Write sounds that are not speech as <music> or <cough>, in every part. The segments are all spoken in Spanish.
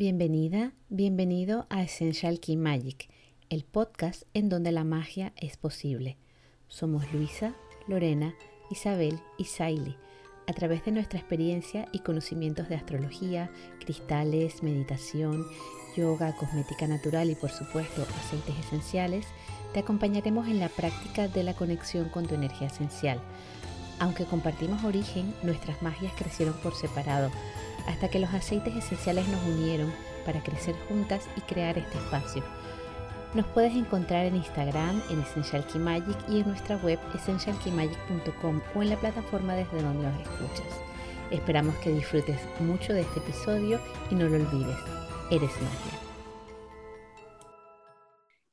Bienvenida, bienvenido a Essential Key Magic, el podcast en donde la magia es posible. Somos Luisa, Lorena, Isabel y Saili. A través de nuestra experiencia y conocimientos de astrología, cristales, meditación, yoga, cosmética natural y por supuesto aceites esenciales, te acompañaremos en la práctica de la conexión con tu energía esencial. Aunque compartimos origen, nuestras magias crecieron por separado hasta que los aceites esenciales nos unieron para crecer juntas y crear este espacio. Nos puedes encontrar en Instagram, en Essential Key Magic y en nuestra web essentialkeymagic.com o en la plataforma desde donde nos escuchas. Esperamos que disfrutes mucho de este episodio y no lo olvides, eres magia.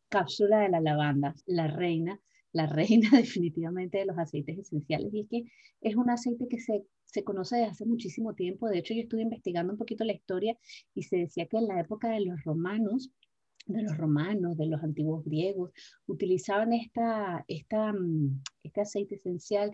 Cápsula de la lavanda, la reina, la reina <laughs> definitivamente de los aceites esenciales y es que es un aceite que se se conoce desde hace muchísimo tiempo. De hecho, yo estuve investigando un poquito la historia y se decía que en la época de los romanos, de los romanos, de los antiguos griegos, utilizaban esta, esta, mm, este aceite esencial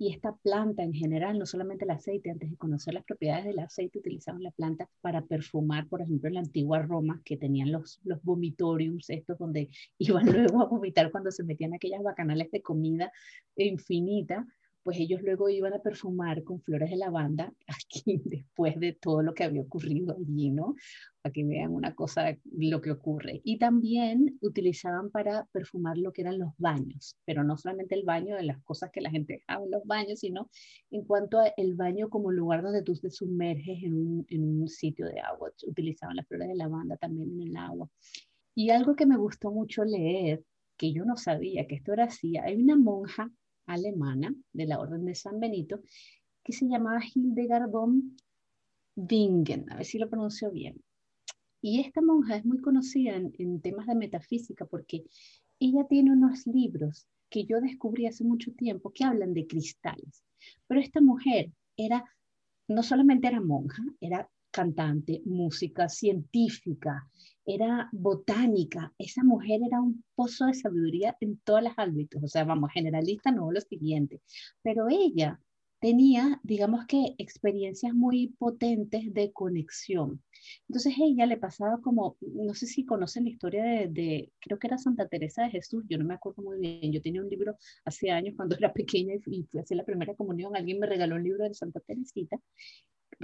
y esta planta en general, no solamente el aceite, antes de conocer las propiedades del aceite, utilizaban la planta para perfumar, por ejemplo, en la antigua Roma, que tenían los, los vomitoriums, estos donde <laughs> iban luego a vomitar cuando se metían aquellas bacanales de comida infinita, pues ellos luego iban a perfumar con flores de lavanda <laughs> aquí después de todo lo que había ocurrido allí, ¿no? Para que vean una cosa, lo que ocurre. Y también utilizaban para perfumar lo que eran los baños, pero no solamente el baño de las cosas que la gente dejaba en los baños, sino en cuanto al baño como lugar donde tú te sumerges en un, en un sitio de agua. Utilizaban las flores de lavanda también en el agua. Y algo que me gustó mucho leer, que yo no sabía que esto era así, hay una monja alemana de la Orden de San Benito, que se llamaba Hildegard von Bingen, a ver si lo pronuncio bien. Y esta monja es muy conocida en, temas de metafísica porque ella tiene unos libros que yo descubrí hace mucho tiempo que hablan de cristales. Pero esta mujer era, no solamente era monja, era cantante, música, científica, era botánica. Esa mujer era un pozo de sabiduría en todos los ámbitos. O sea, vamos, generalista, no lo siguiente. Pero ella tenía, digamos que, experiencias muy potentes de conexión. Entonces ella le pasaba como, no sé si conocen la historia de, creo que era Santa Teresa de Jesús, yo no me acuerdo muy bien, yo tenía un libro hace años cuando <laughs> era pequeña y fui a hacer la primera comunión, alguien me regaló un libro de Santa Teresita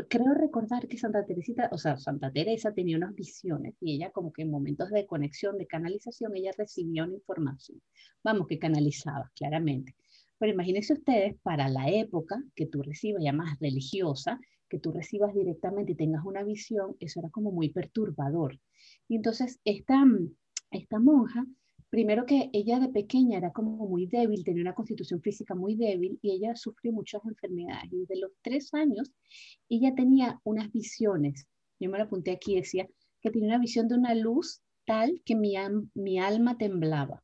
creo recordar que Santa Teresita, o sea, Santa Teresa tenía unas visiones y ella como que en momentos de conexión, de canalización, ella recibía una información. Vamos, que canalizaba, claramente. Pero imagínense ustedes, para la época que tú recibas, ya más religiosa, que tú recibas directamente y tengas una visión, eso era como muy perturbador. Y entonces esta, esta monja primero que ella de pequeña era como muy débil, tenía una constitución física muy débil y ella sufrió muchas enfermedades. Y desde los tres años ella tenía unas visiones, yo me lo apunté aquí, decía que tenía una visión de una luz tal que mi, mi alma temblaba.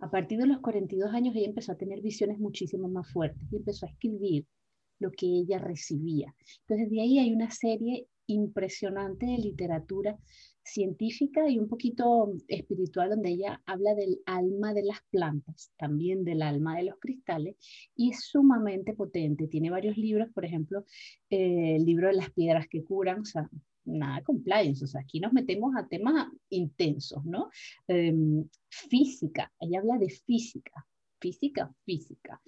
A partir de los 42 años ella empezó a tener visiones muchísimo más fuertes y empezó a escribir lo que ella recibía. Entonces de ahí hay una serie impresionante de literatura científica y un poquito espiritual, donde ella habla del alma de las plantas, también del alma de los cristales, y es sumamente potente. Tiene varios libros, por ejemplo, eh, el libro de las piedras que curan, o sea, nada compliance, o sea, aquí nos metemos a temas intensos, ¿no? Em, física, ella habla de física, física, física.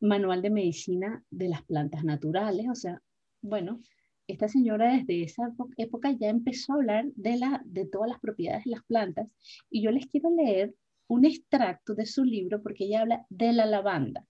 Manual de medicina de las plantas naturales, o sea, bueno, esta señora desde esa época ya empezó a hablar de, la, de todas las propiedades de las plantas y yo les quiero leer un extracto de su libro porque ella habla de la lavanda.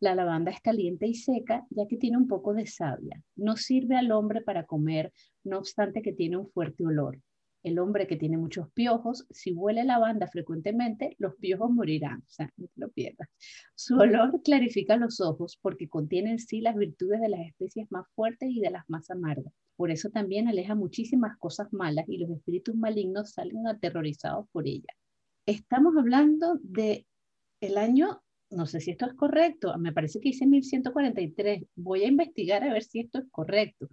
La lavanda es caliente y seca ya que tiene un poco de savia. No sirve al hombre para comer, no obstante que tiene un fuerte olor. El hombre que tiene muchos piojos, si huele lavanda frecuentemente, los piojos morirán. O sea, no te lo pierdas. Su olor clarifica los ojos porque contiene en sí las virtudes de las especies más fuertes y de las más amargas. Por eso también aleja muchísimas cosas malas y los espíritus malignos salen aterrorizados por ella. Estamos hablando de el año, no sé si esto es correcto, me parece que dice 1143. Voy a investigar a ver si esto es correcto,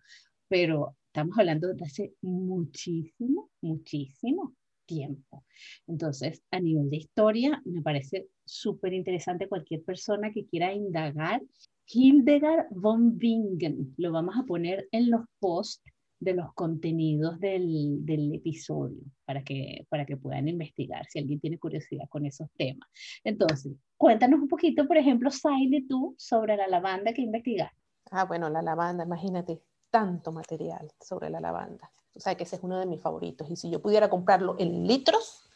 pero Estamos hablando de hace muchísimo, muchísimo tiempo. Entonces, a nivel de historia, me parece súper interesante cualquier persona que quiera indagar. Hildegard von Bingen, lo vamos a poner en los posts de los contenidos del, del, episodio para que, para que puedan investigar si alguien tiene curiosidad con esos temas. Entonces, cuéntanos un poquito, por ejemplo, Saile, tú sobre la lavanda que investigaste. Ah, bueno, la lavanda, imagínate, tanto material sobre la lavanda. O sea, que ese es uno de mis favoritos. Y si yo pudiera comprarlo en litros,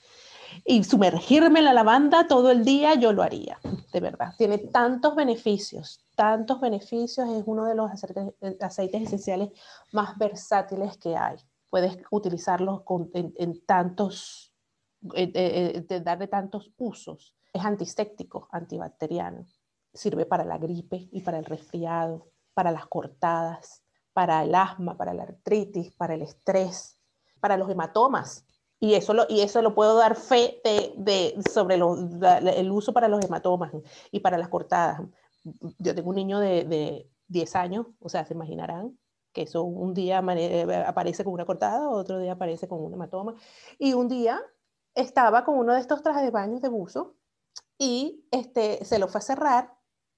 y sumergirme en la lavanda todo el día, yo lo haría, de verdad. Tiene tantos beneficios, tantos beneficios, es uno de los aceites, esenciales más versátiles que hay. Puedes utilizarlos en, tantos, darle tantos usos. Es antiséptico, antibacteriano. Sirve para la gripe y para el resfriado, para las cortadas, para el asma, para la artritis, para el estrés, para los hematomas y eso lo, y eso lo puedo dar fe de, sobre el uso para los hematomas y para las cortadas. Yo tengo un niño de, de 10 años, o sea, se imaginarán que eso un día aparece con una cortada, otro día aparece con un hematoma. Y un día estaba con uno de estos trajes de baño de buzo y este, se lo fue a cerrar.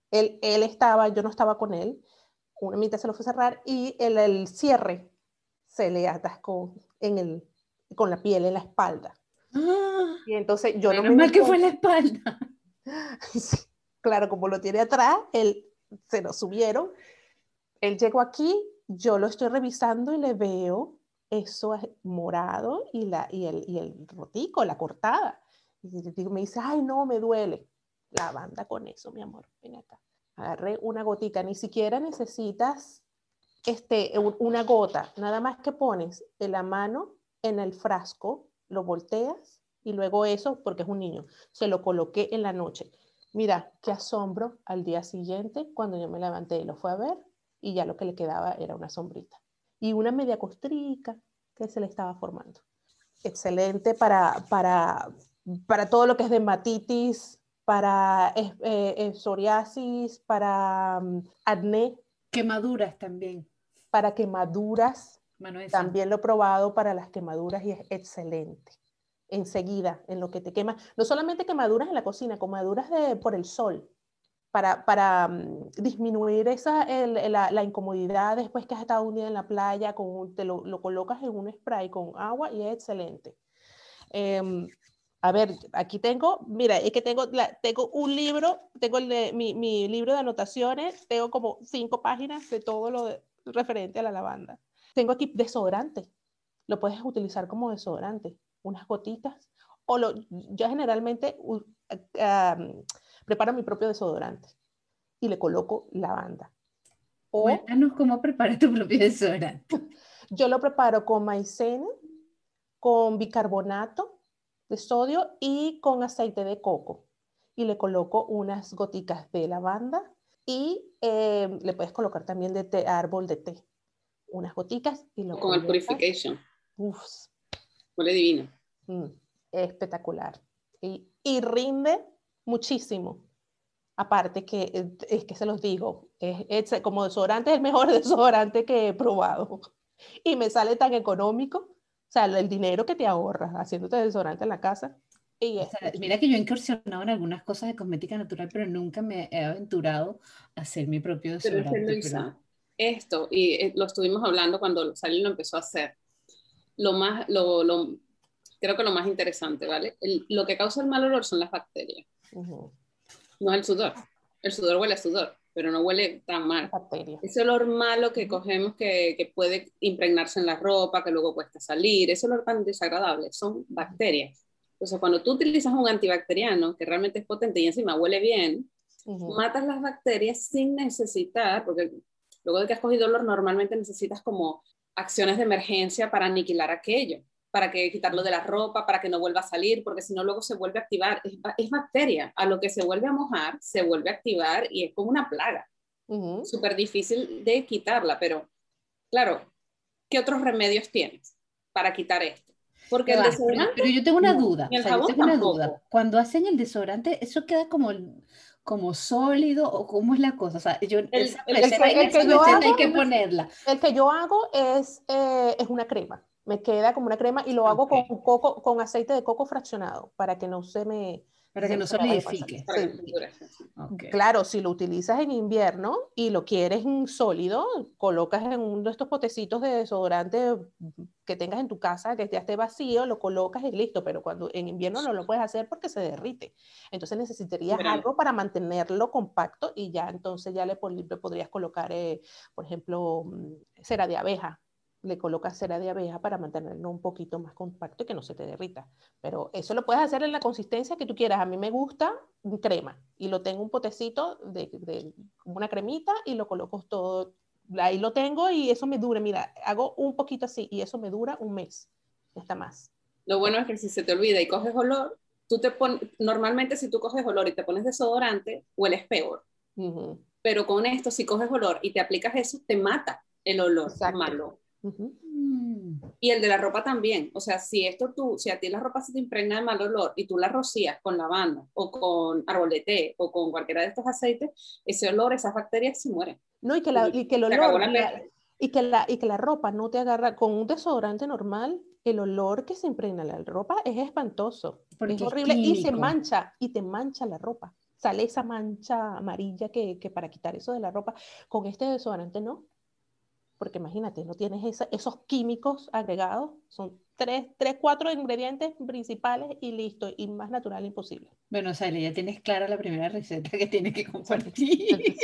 Él estaba, yo no estaba con él. Una mitad se lo fue a cerrar y el, el cierre se le atascó en el, con la piel en la espalda. Ah, y entonces yo no me mal que fue en la espalda. <laughs> claro, como lo tiene atrás, él se lo subieron. Él llegó aquí, yo lo estoy revisando y le veo eso morado y, la, y, el, y el rotico, la cortada. Y me dice, ay, no, me duele. La banda con eso, mi amor, ven acá. Agarré una gotica, ni siquiera necesitas este, una gota, nada más que pones la mano en el frasco, lo volteas y luego eso, porque es un niño, se lo coloqué en la noche. Mira, qué asombro al día siguiente cuando yo me levanté y lo fue a ver y ya lo que le quedaba era una sombrita y una media costrica que se le estaba formando. Excelente para, para, para todo lo que es dermatitis, para eh, eh, psoriasis, para um, acné. Quemaduras también. Para quemaduras, también lo he probado para las quemaduras y es excelente. Enseguida, en lo que te quema, no solamente quemaduras en la cocina, quemaduras de, por el sol, para, para mm, disminuir esa, la, incomodidad después que has estado un día en la playa, con, te lo, lo colocas en un spray con agua y es excelente. Em, a ver, aquí tengo, mira, es que tengo, tengo un libro, tengo el mi, mi, libro de anotaciones, tengo como cinco páginas de todo lo referente a la lavanda. Tengo aquí desodorante. Lo puedes utilizar como desodorante. Unas gotitas. O lo, yo generalmente preparo mi propio desodorante y le coloco lavanda. O, Cuéntanos cómo preparas tu propio desodorante. <laughs> Yo lo preparo con maicena, con bicarbonato de sodio y con aceite de coco. Y le coloco unas goticas de lavanda y eh, le puedes colocar también de árbol de té unas goticas y lo Con el Purification. Uf. Huele divino. Mm, espectacular. Y, y, rinde muchísimo. Aparte que, eh, es que se los digo, es, como desodorante es el mejor <laughs> desodorante que he probado. Y me sale tan económico. O sea, el dinero que te ahorras haciéndote desodorante en la casa. Y mira que yo he incursionado en algunas cosas de cosmética natural, pero nunca me he aventurado a hacer mi propio desodorante. Pero esto, y eh, lo estuvimos hablando cuando Sally lo empezó a hacer, lo más, lo, lo, creo que lo más interesante, ¿vale? lo que causa el mal olor son las bacterias, no es el sudor. El sudor huele a sudor, pero no huele tan mal. Ese olor malo que cogemos que, que, puede impregnarse en la ropa, que luego cuesta salir, ese olor tan desagradable, son bacterias. Entonces, cuando tú utilizas un antibacteriano que realmente es potente y encima huele bien, matas las bacterias sin necesitar, porque Luego de que has cogido dolor, normalmente necesitas como acciones de emergencia para aniquilar aquello, para que quitarlo de la ropa, para que no vuelva a salir, porque si no luego se vuelve a activar. Es, bacteria. A lo que se vuelve a mojar, se vuelve a activar y es como una plaga. Súper difícil de quitarla, pero claro, ¿qué otros remedios tienes para quitar esto? Porque el desodorante, pero yo tengo una duda. yo tengo una duda. Cuando hacen el desodorante, eso queda como como sólido o cómo es la cosa? O sea, yo, el, que, yo hago, hay que ponerla. El que yo hago es, eh, es una crema. Me queda como una crema y lo hago con, coco, con aceite de coco fraccionado para que no se me, Para que no solidifique. Claro, si lo utilizas en invierno y lo quieres sólido, colocas en uno de estos potecitos de desodorante que tengas en tu casa, que ya esté vacío, lo colocas y listo, pero cuando en invierno no lo puedes hacer porque se derrite. Entonces necesitarías algo para mantenerlo compacto y ya entonces ya le, podrías colocar, eh, por ejemplo, mm, cera de abeja le colocas cera de abeja para mantenerlo un poquito más compacto y que no se te derrita. Pero eso lo puedes hacer en la consistencia que tú quieras. A mí me gusta crema y lo tengo un potecito de, de una cremita y lo coloco todo. Ahí lo tengo y eso me dura. Mira, hago un poquito así y eso me dura un mes. Está más. Lo bueno es que si se te olvida y coges olor, tú te pones, normalmente si tú coges olor y te pones desodorante, hueles peor. Pero con esto, si coges olor y te aplicas eso, te mata el olor malo. Y el de la ropa también. O sea, si esto tú, si a ti la ropa se te impregna de mal olor y tú la rocías con lavanda o con árbol de té o con cualquiera de estos aceites, ese olor, esas bacterias se mueren. No, y que, la, y que el olor, y, que la, y que la ropa no te agarra con un desodorante normal, el olor que se impregna la ropa es espantoso. es horrible y se mancha, y te mancha la ropa. Sale esa mancha amarilla que, que para quitar eso de la ropa. Con este desodorante no porque imagínate, no tienes esos químicos agregados, son tres, tres, cuatro ingredientes principales y listo, y más natural imposible. Bueno, Sally, ya tienes clara la primera receta que tienes que compartir.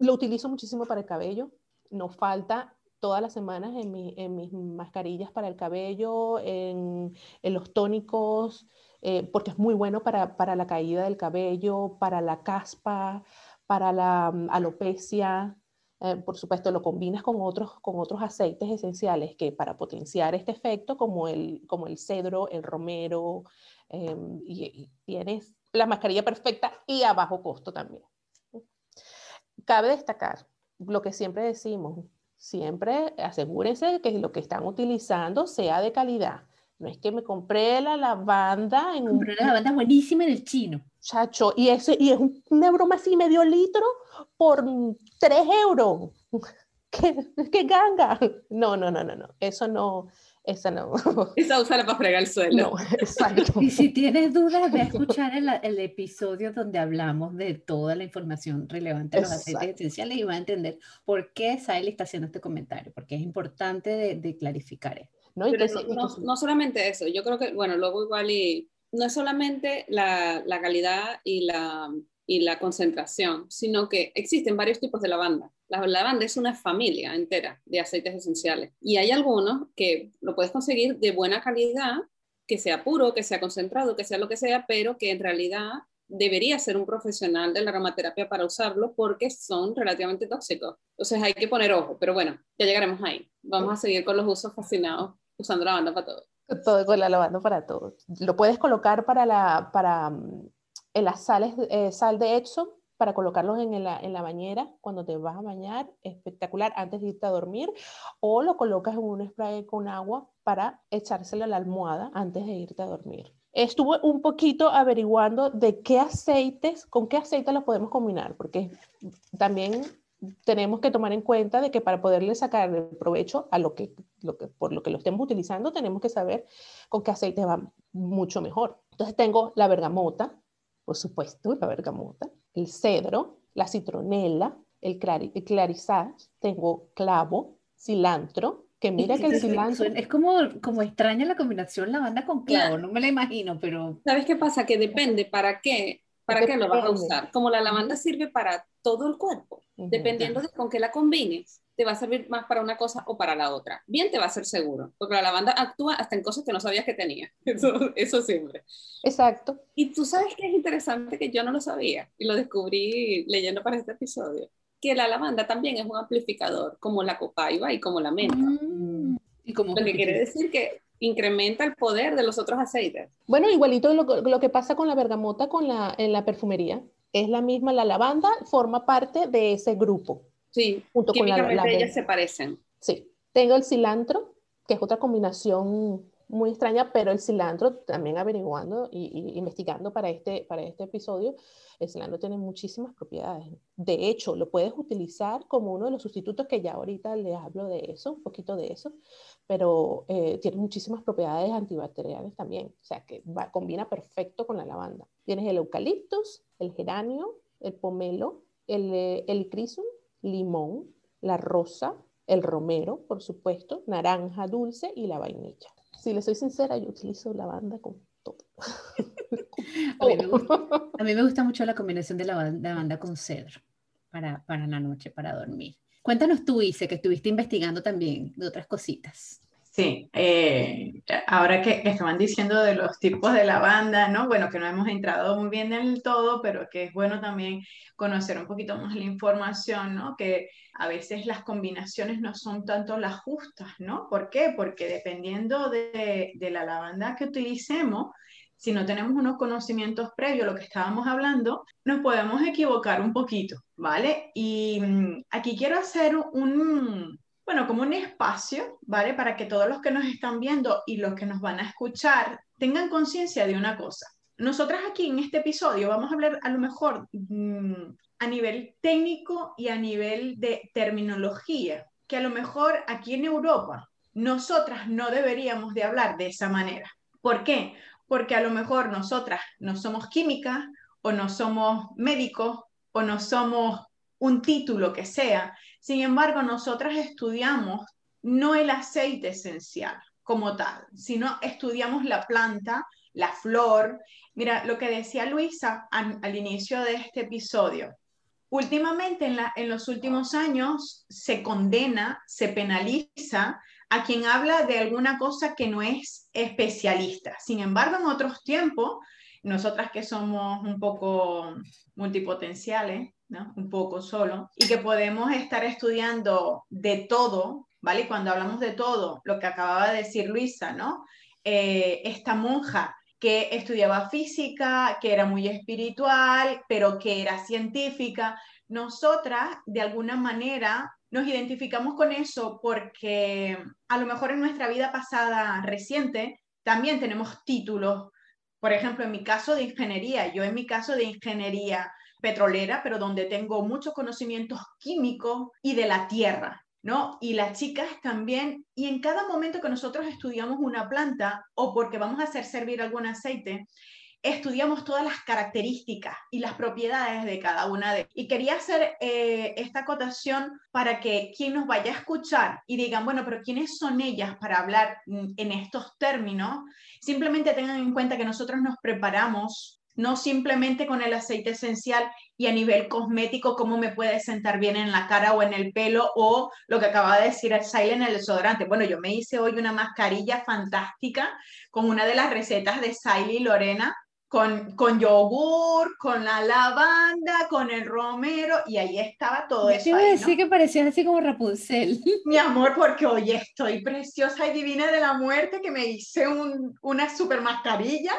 lo utilizo muchísimo para el cabello, nos falta todas las semanas en, en mis mascarillas para el cabello, en, en los tónicos, eh, porque es muy bueno para, para, la caída del cabello, para la caspa, para la um, alopecia, eh, por supuesto, lo combinas con otros, con otros aceites esenciales que para potenciar este efecto, como el, como el cedro, el romero, em, y, tienes la mascarilla perfecta y a bajo costo también. Cabe destacar lo que siempre decimos, siempre asegúrense de que lo que están utilizando sea de calidad. No es que me compré la lavanda en compré la lavanda buenísima en el chino. Chacho, y, ese, y es una broma así, medio litro por 3 euros. <laughs> ¿Qué, ¿Qué, ganga? No, no, no, no, no. Eso no, esa no. <laughs> Esa usarla para fregar el suelo. No, exacto. Y si tienes dudas, ve a <laughs> escuchar el, el, episodio donde hablamos de toda la información relevante de los aceites esenciales y va a entender por qué Sally está haciendo este comentario, porque es importante de, de clarificar esto. ¿No? no, solamente eso, yo creo que, bueno, luego igual y no es solamente la, la calidad y la, y la concentración, sino que existen varios tipos de lavanda. La lavanda es una familia entera de aceites esenciales y hay algunos que lo puedes conseguir de buena calidad, que sea puro, que sea concentrado, que sea lo que sea, pero que en realidad debería ser un profesional de la aromaterapia para usarlo porque son relativamente tóxicos. Entonces hay que poner ojo, pero bueno, ya llegaremos ahí. Vamos a seguir con los usos fascinados usando lavanda para todo. Todo con la lavanda para todo. Lo puedes colocar para la, para, mm, en las sales, eh, sal de Epsom, para colocarlos en la, en la, bañera cuando te vas a bañar, espectacular, antes de irte a dormir, o lo colocas en un spray con agua para echárselo a la almohada antes de irte a dormir. Estuve un poquito averiguando de qué aceites, con qué aceites los podemos combinar, porque también tenemos que tomar en cuenta de que para poderle sacar el provecho a lo que, lo que, por lo que lo estemos utilizando, tenemos que saber con qué aceite va mucho mejor. Entonces tengo la bergamota, por supuesto, la bergamota, el cedro, la citronela, el, clari, clarisage, tengo clavo, cilantro, que mira que el cilantro... Es como, como extraña la combinación lavanda con clavo, no me la imagino, pero... ¿Sabes qué pasa? Que depende para qué, para qué lo vas a usar. Como la lavanda sirve para todo el cuerpo, dependiendo de con qué la combines, te va a servir más para una cosa o para la otra. Bien te va a ser seguro, porque la lavanda actúa hasta en cosas que no sabías que tenía. <laughs> Eso, eso siempre. Exacto. Y tú sabes que es interesante que yo no lo sabía y lo descubrí leyendo para este episodio, que la lavanda también es un amplificador, como la copaiba y como la menta. Mm. Y como lo que quiere decir que incrementa el poder de los otros aceites. Bueno, igualito lo, lo que pasa con la bergamota con la, en la perfumería. Es la misma, la lavanda forma parte de ese grupo. Sí, junto con la, ellas se parecen. Sí. Tengo el cilantro, que es otra combinación muy extraña, pero el cilantro, también averiguando y, investigando para este, para este episodio, el cilantro tiene muchísimas propiedades. De hecho, lo puedes utilizar como uno de los sustitutos que ya ahorita les hablo de eso, un poquito de eso, pero eh, tiene muchísimas propiedades antibacteriales también, o sea que va, combina perfecto con la lavanda. Tienes el eucaliptus, el geranio, el pomelo, el, eh, el crisum, limón, la rosa, el romero, por supuesto, naranja dulce y la vainilla. Si le soy sincera, yo utilizo lavanda con todo. <laughs> a, mí me gusta, mucho la combinación de lavanda con cedro para, para la noche, para dormir. Cuéntanos tú, Ise, que estuviste investigando también de otras cositas. Sí, eh, ahora que, estaban diciendo de los tipos de lavanda, ¿no? Bueno, que no hemos entrado muy bien en el todo, pero que es bueno también conocer un poquito más la información, ¿no? Que a veces las combinaciones no son tanto las justas, ¿no? ¿Por qué? Porque dependiendo de, de la lavanda que utilicemos, si no tenemos unos conocimientos previos, lo que estábamos hablando, nos podemos equivocar un poquito, ¿vale? Y mm, aquí quiero hacer un, bueno, como un espacio, ¿vale? Para que todos los que nos están viendo y los que nos van a escuchar tengan conciencia de una cosa. Nosotras aquí en este episodio vamos a hablar a lo mejor mm, a nivel técnico y a nivel de terminología, que a lo mejor aquí en Europa nosotras no deberíamos de hablar de esa manera. ¿Por qué? Porque a lo mejor nosotras no somos químicas o no somos médicos o no somos un título que sea. Sin embargo, nosotras estudiamos no el aceite esencial como tal, sino estudiamos la planta, la flor. Mira, lo que decía Luisa al, inicio de este episodio. Últimamente, en, los últimos años, se condena, se penaliza a quien habla de alguna cosa que no es especialista. Sin embargo, en otros tiempos, nosotras que somos un poco multipotenciales, un poco solo, y que podemos estar estudiando de todo, ¿vale? Cuando hablamos de todo, lo que acababa de decir Luisa, ¿no? Eh, esta monja que estudiaba física, que era muy espiritual, pero que era científica, nosotras de alguna manera nos identificamos con eso porque a lo mejor en nuestra vida pasada reciente también tenemos títulos. Por ejemplo, en mi caso de ingeniería, yo en mi caso de ingeniería petrolera, pero donde tengo muchos conocimientos químicos y de la tierra, ¿no? Y las chicas también, y en cada momento que nosotros estudiamos una planta o porque vamos a hacer servir algún aceite, estudiamos todas las características y las propiedades de cada una de Y quería hacer eh, esta acotación para que quien nos vaya a escuchar y digan, bueno, pero ¿quiénes son ellas para hablar mm, en estos términos? Simplemente tengan en cuenta que nosotros nos preparamos no simplemente con el aceite esencial y a nivel cosmético, cómo me puede sentar bien en la cara o en el pelo, o lo que acaba de decir el Silent, el desodorante. Bueno, yo me hice hoy una mascarilla fantástica con una de las recetas de Siley y Lorena, con, con yogur, con la lavanda, con el romero, y ahí estaba todo eso. Yo iba a decir que parecía así como Rapunzel. <laughs> Mi amor, porque hoy estoy preciosa y divina de la muerte, que me hice un, una super mascarilla.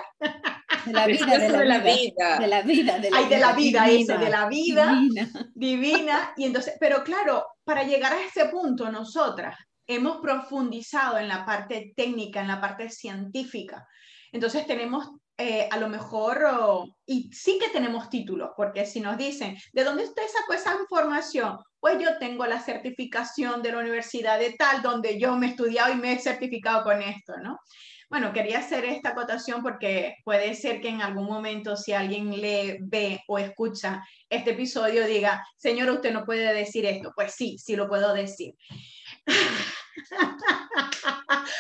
<laughs> De la vida, de la, vida, De la vida, de la Ay, de la vida, ese, de la vida. Divina. divina. Y entonces, pero claro, para llegar a ese punto, nosotras hemos profundizado en la parte técnica, en la parte científica. Entonces tenemos eh, a lo mejor, y sí que tenemos títulos, porque si nos dicen, ¿de dónde usted sacó esa información? Pues yo tengo la certificación de la universidad de tal, donde yo me he estudiado y me he certificado con esto, ¿no? Bueno, quería hacer esta acotación porque puede ser que en algún momento si alguien le ve o escucha este episodio diga, señor, usted no puede decir esto. Pues sí, sí lo puedo decir. <laughs>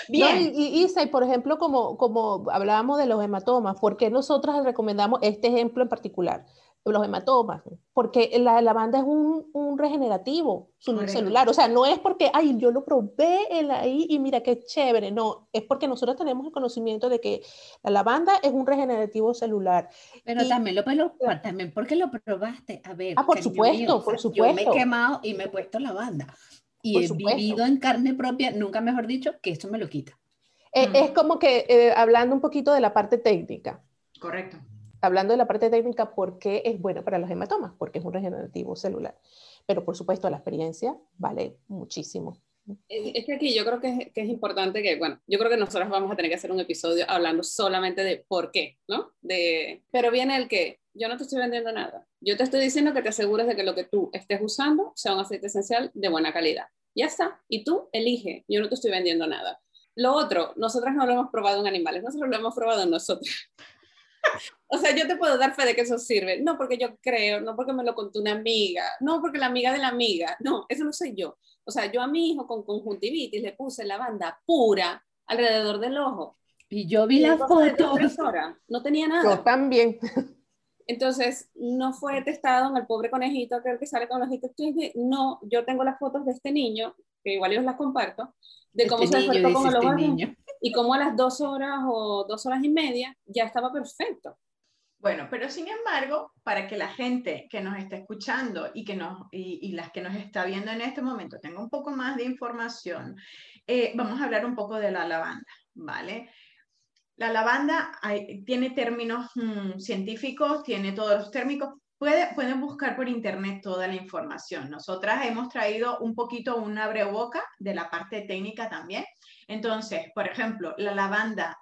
Bien. y, Isa, y por ejemplo, como, como hablábamos de los hematomas, ¿por qué nosotros recomendamos este ejemplo en particular? Los hematomas, porque la lavanda es un, un regenerativo celular, o sea, no es porque, ay, yo lo probé en ahí y mira qué chévere, no, es porque nosotros tenemos el conocimiento de que la lavanda es un regenerativo celular. Pero también lo puedes también porque lo probaste, a ver. Ah, por supuesto, por supuesto. Yo me he quemado y me he puesto lavanda y he vivido en carne propia, nunca mejor dicho, que esto me lo quita. Eh, es como que eh, hablando un poquito de la parte técnica. Correcto. Hablando de la parte técnica, ¿por qué es bueno para los hematomas? Porque es un regenerativo celular. Pero por supuesto, la experiencia vale muchísimo. Es que aquí yo creo que es, que es, importante que, bueno, yo creo que nosotros vamos a tener que hacer un episodio hablando solamente de por qué, ¿no? De, pero viene el que yo no te estoy vendiendo nada. Yo te estoy diciendo que te asegures de que lo que tú estés usando sea un aceite esencial de buena calidad. Ya está. Y tú elige. Yo no te estoy vendiendo nada. Lo otro, nosotras no lo hemos probado en animales, nosotros lo hemos probado en nosotros. O sea, yo te puedo dar fe de que eso sirve. No porque yo creo, no porque me lo contó una amiga, no porque la amiga de la amiga. No, eso no soy yo. O sea, yo a mi hijo con conjuntivitis le puse lavanda pura alrededor del ojo. Y yo vi la foto. No tenía nada. Yo también. Entonces, no fue testado en el pobre conejito aquel que sale con los ojitos No, yo tengo las fotos de este niño, que igual yo las comparto, de cómo este se despertó con el este y cómo a las dos horas o dos horas y media ya estaba perfecto. Bueno, pero sin embargo, para que la gente que nos está escuchando y, que nos, y, las que nos está viendo en este momento tenga un poco más de información, eh, vamos a hablar un poco de la lavanda, ¿vale? La lavanda tiene términos mm, científicos, tiene todos los térmicos. Puede, pueden buscar por internet toda la información. Nosotras hemos traído un poquito una boca de la parte técnica también. Entonces, por ejemplo, la lavanda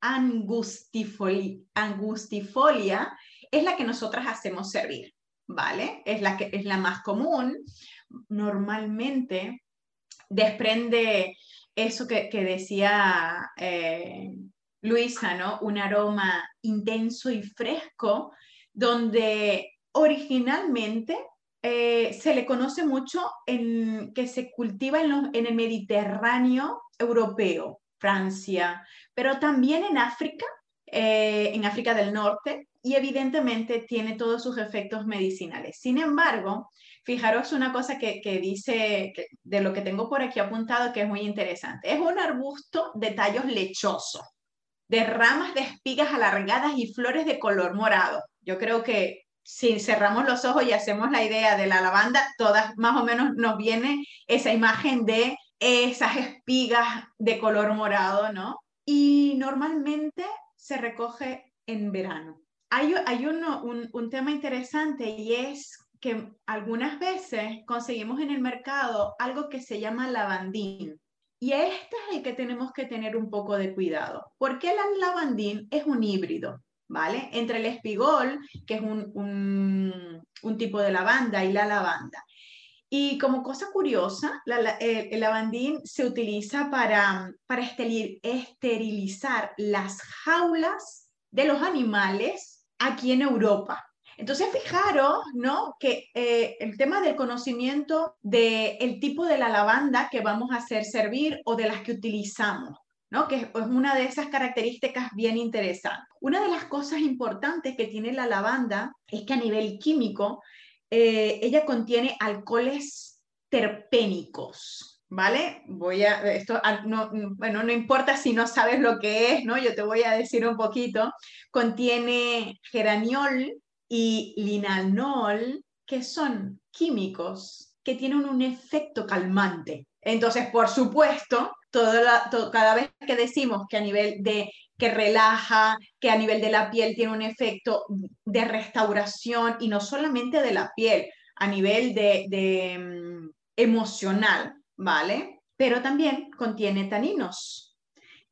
angustifolia, es la que nosotras hacemos servir, ¿vale? Es la que es la más común. Normalmente desprende eso que, decía eh, Luisa, ¿no? Un aroma intenso y fresco, donde originalmente eh, se le conoce mucho en, que se cultiva en, en el Mediterráneo europeo, Francia, pero también en África, eh, en África del Norte, y evidentemente tiene todos sus efectos medicinales. Sin embargo, fijaros una cosa que, dice, de lo que tengo por aquí apuntado, que es muy interesante. Es un arbusto de tallos lechosos, de ramas de espigas alargadas y flores de color morado. Yo creo que si cerramos los ojos y hacemos la idea de la lavanda, todas más o menos nos viene esa imagen de esas espigas de color morado, ¿no? Y normalmente se recoge en verano. Hay, un, un tema interesante y es que algunas veces conseguimos en el mercado algo que se llama lavandín. Y este es el que tenemos que tener un poco de cuidado, porque el lavandín es un híbrido, ¿vale? Entre el espigol, que es un, un tipo de lavanda, y la lavanda. Y como cosa curiosa, el, lavandín se utiliza para, para esterilizar las jaulas de los animales aquí en Europa. Entonces, fijaros, ¿no? Que eh, el tema del conocimiento del tipo de la lavanda que vamos a hacer servir o de las que utilizamos, ¿no? Que es una de esas características bien interesantes. Una de las cosas importantes que tiene la lavanda es que a nivel químico eh, ella contiene alcoholes terpénicos, ¿vale? Voy a, esto, ah, no, bueno, no importa si no sabes lo que es, ¿no? Yo te voy a decir un poquito. Contiene geraniol y linanol, que son químicos que tienen un efecto calmante. Entonces, por supuesto, cada vez que decimos que a nivel de que relaja, que a nivel de la piel tiene un efecto de restauración y no solamente de la piel, a nivel de, mm, emocional, ¿vale? Pero también contiene taninos,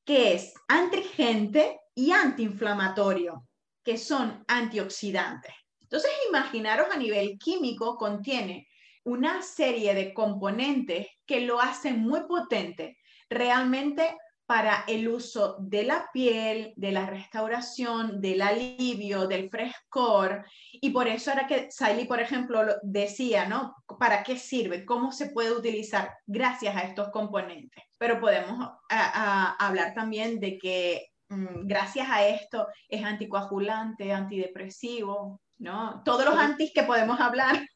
que es antigente y antiinflamatorio, que son antioxidantes. Entonces, imaginaros a nivel químico, contiene una serie de componentes que lo hacen muy potente, realmente para el uso de la piel, de la restauración, del alivio, del frescor. Y por eso era que Saili, por ejemplo, decía, ¿no? ¿Para qué sirve? ¿Cómo se puede utilizar gracias a estos componentes? Pero podemos hablar también de que mm, gracias a esto es anticoagulante, antidepresivo, ¿no? Todos los antis que podemos hablar.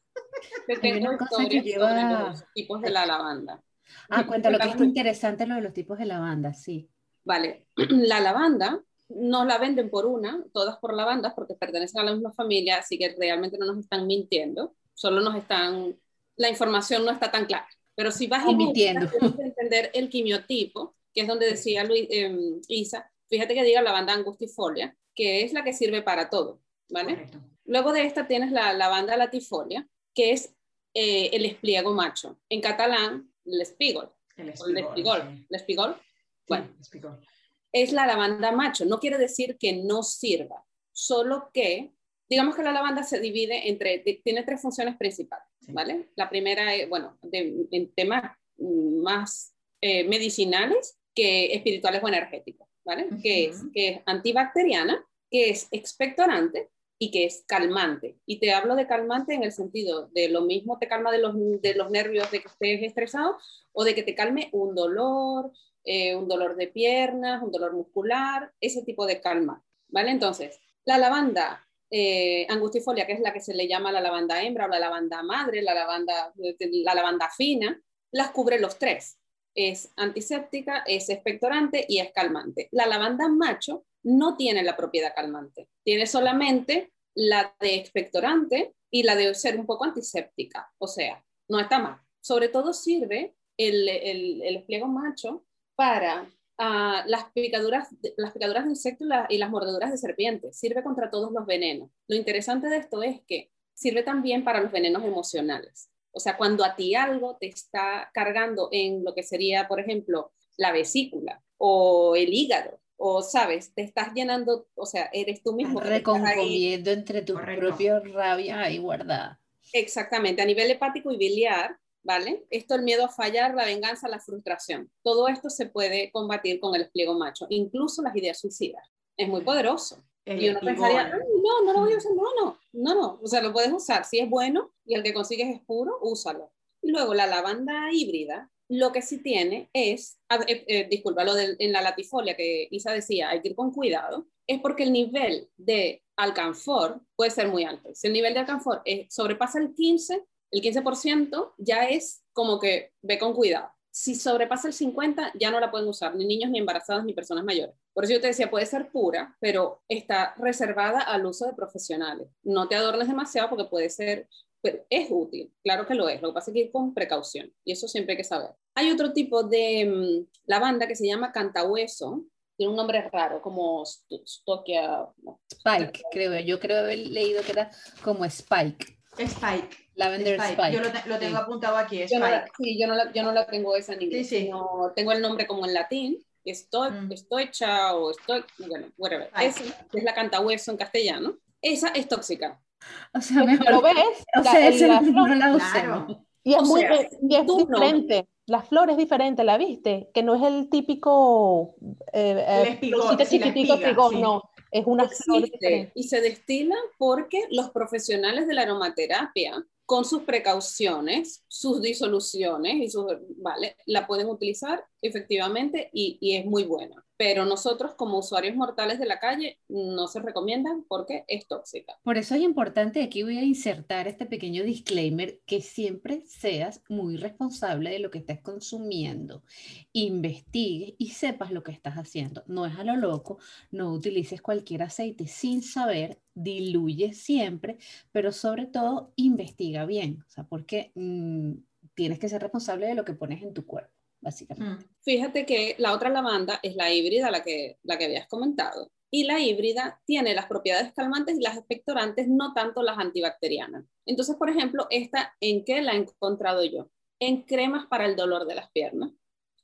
Tengo los tipos de la lavanda. Ah, <laughs> cuéntalo, que es interesante lo de los tipos de lavanda, sí. Vale, <clears throat> la lavanda no la venden por una, todas por lavandas, porque pertenecen a la misma familia, así que realmente no nos están mintiendo, solo nos están, la información no está tan clara. Pero si vas y mintiendo, tienes que entender el quimiotipo, que es donde decía Luis, em, Isa, fíjate que diga lavanda angustifolia, que es la que sirve para todo, ¿vale? Luego de esta tienes la lavanda latifolia, que es eh, el espliego macho. En catalán el espigol. El espigol. espigol. sí. Bueno. espigol. es la lavanda macho. No quiere decir que no sirva, solo que, digamos que la lavanda se divide entre, de- tiene tres funciones principales, Sí. ¿vale? La primera es, bueno, de- en temas más eh, medicinales que espirituales o energéticos, ¿vale? que, es, Ujú. que es antibacteriana, que es expectorante y que es calmante. Y te hablo de calmante en el sentido de lo mismo te calma de los, de los nervios de que estés estresado o de que te calme un dolor, eh, un dolor de piernas, un dolor muscular, ese tipo de calma, ¿vale? Entonces, la lavanda eh, angustifolia, que es la que se le llama la lavanda hembra o la lavanda madre, la lavanda, la lavanda fina, las cubre los tres. Es antiséptica, es expectorante y es calmante. La lavanda macho no tiene la propiedad calmante, tiene solamente la de expectorante y la de ser un poco antiséptica, o sea, no está mal. Sobre todo sirve el, el, el macho para ah, las, picaduras, las picaduras de insectos y las mordeduras de serpientes. Sirve contra todos los venenos. Lo interesante de esto es que sirve también para los venenos emocionales. O sea, cuando a ti algo te está cargando en lo que sería, por ejemplo, la vesícula o el hígado, o sabes, te estás llenando, o sea, eres tú mismo. Reconcomiendo entre tus Correcto. propios rabias ahí guardadas. Exactamente, a nivel hepático y biliar, ¿vale? Esto, el miedo a fallar, la venganza, la frustración. Todo esto se puede combatir con el espliego macho, incluso las ideas suicidas. Es muy poderoso. El y uno pensaría, espigol. "Ay, no, no lo voy a usar. No, no, no, no. O sea, lo puedes usar. Si es bueno y el que consigues es puro, úsalo. Y luego la lavanda híbrida, lo que sí tiene es, eh, eh, disculpa, lo de, en la latifolia que Isa decía, hay que ir con cuidado, es porque el nivel de alcanfor puede ser muy alto. Si el nivel de alcanfor sobrepasa el 15, el 15% ya es como que ve con cuidado. Si sobrepasa el 50, ya no la pueden usar ni niños, ni embarazadas, ni personas mayores. Por eso yo te decía, puede ser pura, pero está reservada al uso de profesionales. No te adornes demasiado porque puede ser, pero es útil, claro que lo es. Lo que pasa es que ir con precaución y eso siempre hay que saber. Hay otro tipo de mm, lavanda que se llama cantahueso, tiene un nombre raro, como st- stokia, no, Spike, creo. Yo creo haber leído que era como Spike. Spike. Lavender Spike. Spike. Yo lo, te- lo tengo Sí. apuntado aquí, Yo no, la, Spike. sí, yo, no la, yo no la tengo esa en inglés, Sí, sí. sino tengo el nombre como en latín, estoy, Mm. estoicha o estoy, bueno, whatever. Esa, es la cantahueso en castellano. Esa es tóxica. <laughs> O sea, mejor. ¿Lo ves? O La- sea, el- ese la no flor- la Claro. Y es, O muy, sea, y es tú no. diferente. La flor es diferente, ¿la viste? Que no es el típico eh, eh, El espigón, florcita sí, la chiquitico espiga, espigón, sí. no. Es una flor existe diferente. y se destila porque los profesionales de la aromaterapia, con sus precauciones, sus disoluciones y sus, vale, la pueden utilizar efectivamente y, y es muy buena. Pero nosotros como usuarios mortales de la calle no se recomiendan porque es tóxica. Por eso es importante, aquí voy a insertar este pequeño disclaimer, que siempre seas muy responsable de lo que estés consumiendo, investigues y sepas lo que estás haciendo. No es a lo loco, no utilices cualquier aceite sin saber, diluye siempre, pero sobre todo investiga bien, o sea, porque mm, tienes que ser responsable de lo que pones en tu cuerpo, básicamente. Fíjate que la otra lavanda es la híbrida, la que, la que habías comentado. Y la híbrida tiene las propiedades calmantes y las expectorantes, no tanto las antibacterianas. Entonces, por ejemplo, esta, ¿en qué la he encontrado yo? En cremas para el dolor de las piernas.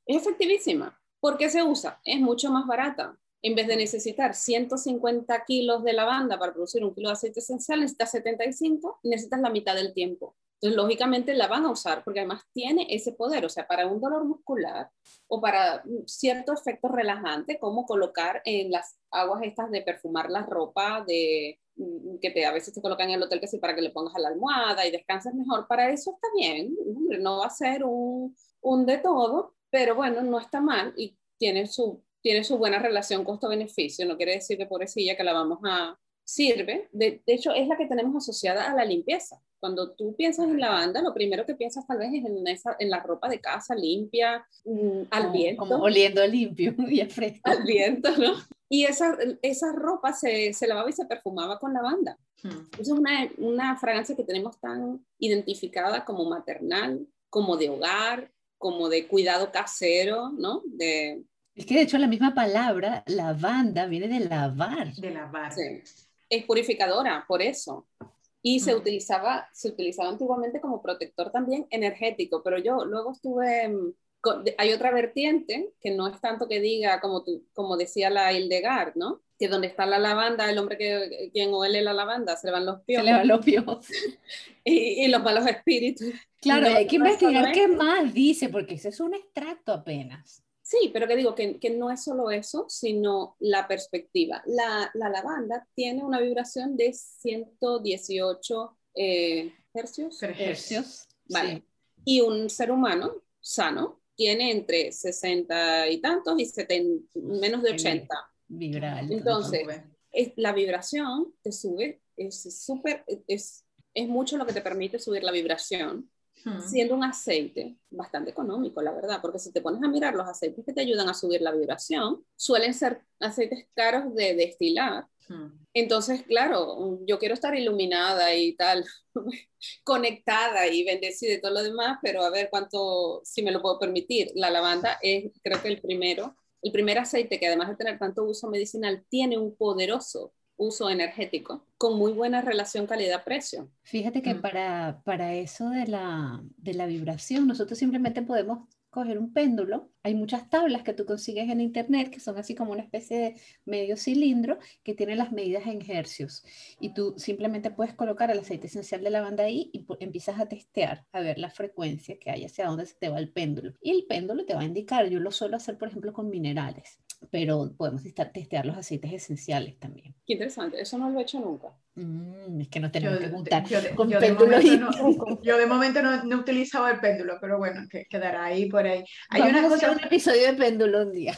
Es efectivísima. ¿Por qué se usa? Es mucho más barata. En vez de necesitar 150 kilos de lavanda para producir un kilo de aceite esencial, necesitas 75 y necesitas la mitad del tiempo. Entonces, lógicamente la van a usar porque además tiene ese poder, o sea, para un dolor muscular o para cierto efecto relajante, como colocar en las aguas estas de perfumar la ropa, de mm, que te, a veces te colocan en el hotel que sí para que le pongas a la almohada y descanses mejor, para eso está bien, no va a ser un, un de todo, pero bueno, no está mal y tiene su, tiene su buena relación costo-beneficio, no quiere decir que pobrecilla que la vamos a, sirve, de, de, hecho es la que tenemos asociada a la limpieza. Cuando tú piensas en lavanda, lo primero que piensas tal vez es en, esa, en la ropa de casa limpia, mmm, al como, viento. Como oliendo limpio <laughs> y fresco. Al viento, ¿no? Y esa, esa ropa se, se lavaba y se perfumaba con lavanda. Hmm. Esa es una, una fragancia que tenemos tan identificada como maternal, como de hogar, como de cuidado casero, ¿no? De, es que de hecho la misma palabra, lavanda, viene de lavar. De lavar. Sí es purificadora, por eso. y se, utilizaba, se utilizaba antiguamente como protector también energético, pero yo luego estuve, mm, hay otra vertiente que no es tanto que diga, como, tú, como decía la Hildegard, ¿no? Que donde está la lavanda, el hombre que quien huele la lavanda, se le van los piojos. Se le van los piojos. <laughs> y, y, los malos espíritus. Claro, hay que investigar qué más dice, porque ese es un extracto apenas. Sí, pero que digo que, que, no es solo eso, sino la perspectiva. La, la lavanda tiene una vibración de 118 eh, hercios. Hercios. Vale. Y un ser humano sano tiene entre 60 y tantos y 70, menos de 80. Vibra Entonces, es, la vibración te sube, es súper, es, es mucho lo que te permite subir la vibración siendo un aceite bastante económico, la verdad, porque si te pones a mirar los aceites que te ayudan a subir la vibración, suelen ser aceites caros de destilar. Entonces, claro, yo quiero estar iluminada y tal, <laughs> conectada y bendecida y todo lo demás, pero a ver cuánto, si me lo puedo permitir. La lavanda es, creo que el primero, el primer aceite que además de tener tanto uso medicinal, tiene un poderoso uso energético con muy buena relación calidad-precio. Fíjate que mm. para, para eso de la, de la vibración, nosotros simplemente podemos coger un péndulo. Hay muchas tablas que tú consigues en internet que son así como una especie de medio cilindro que tiene las medidas en hercios. Y tú simplemente puedes colocar el aceite esencial de lavanda ahí y empiezas a testear, a ver la frecuencia que hay, hacia dónde se te va el péndulo. Y el péndulo te va a indicar, yo lo suelo hacer, por ejemplo, con minerales, pero podemos testear los aceites esenciales también. Qué interesante, eso no lo he hecho nunca. Mm, es que no tenemos que juntar yo, con yo de no, yo de momento no, no, he utilizado el péndulo, pero bueno, que quedará ahí por ahí. Hay una cosa, un episodio de péndulo un día.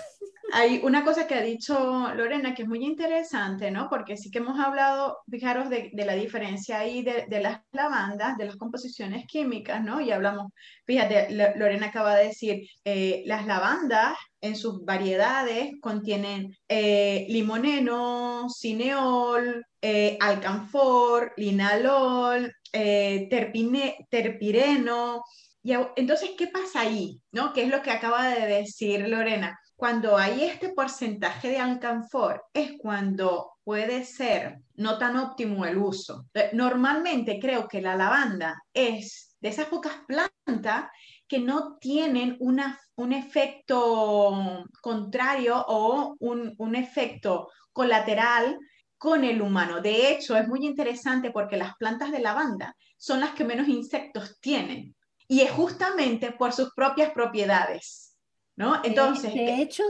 Hay una cosa que ha dicho Lorena que es muy interesante, ¿no? Porque sí que hemos hablado, fijaros, de, la diferencia ahí de, las lavandas, de las composiciones químicas, ¿no? Y hablamos, fíjate, Lorena acaba de decir, eh, las lavandas en sus variedades contienen eh, limoneno, cineol, eh, alcanfor, linalol, terpine, terpireno. Y, entonces, ¿qué pasa ahí? ¿no? ¿Qué es lo que acaba de decir Lorena? Cuando hay este porcentaje de alcanfor es cuando puede ser no tan óptimo el uso. Normalmente creo que la lavanda es de esas pocas plantas que no tienen una, un efecto contrario o un, un efecto colateral con el humano. De hecho, es muy interesante porque las plantas de lavanda son las que menos insectos tienen y es justamente por sus propias propiedades, ¿no? Entonces, de, de hecho,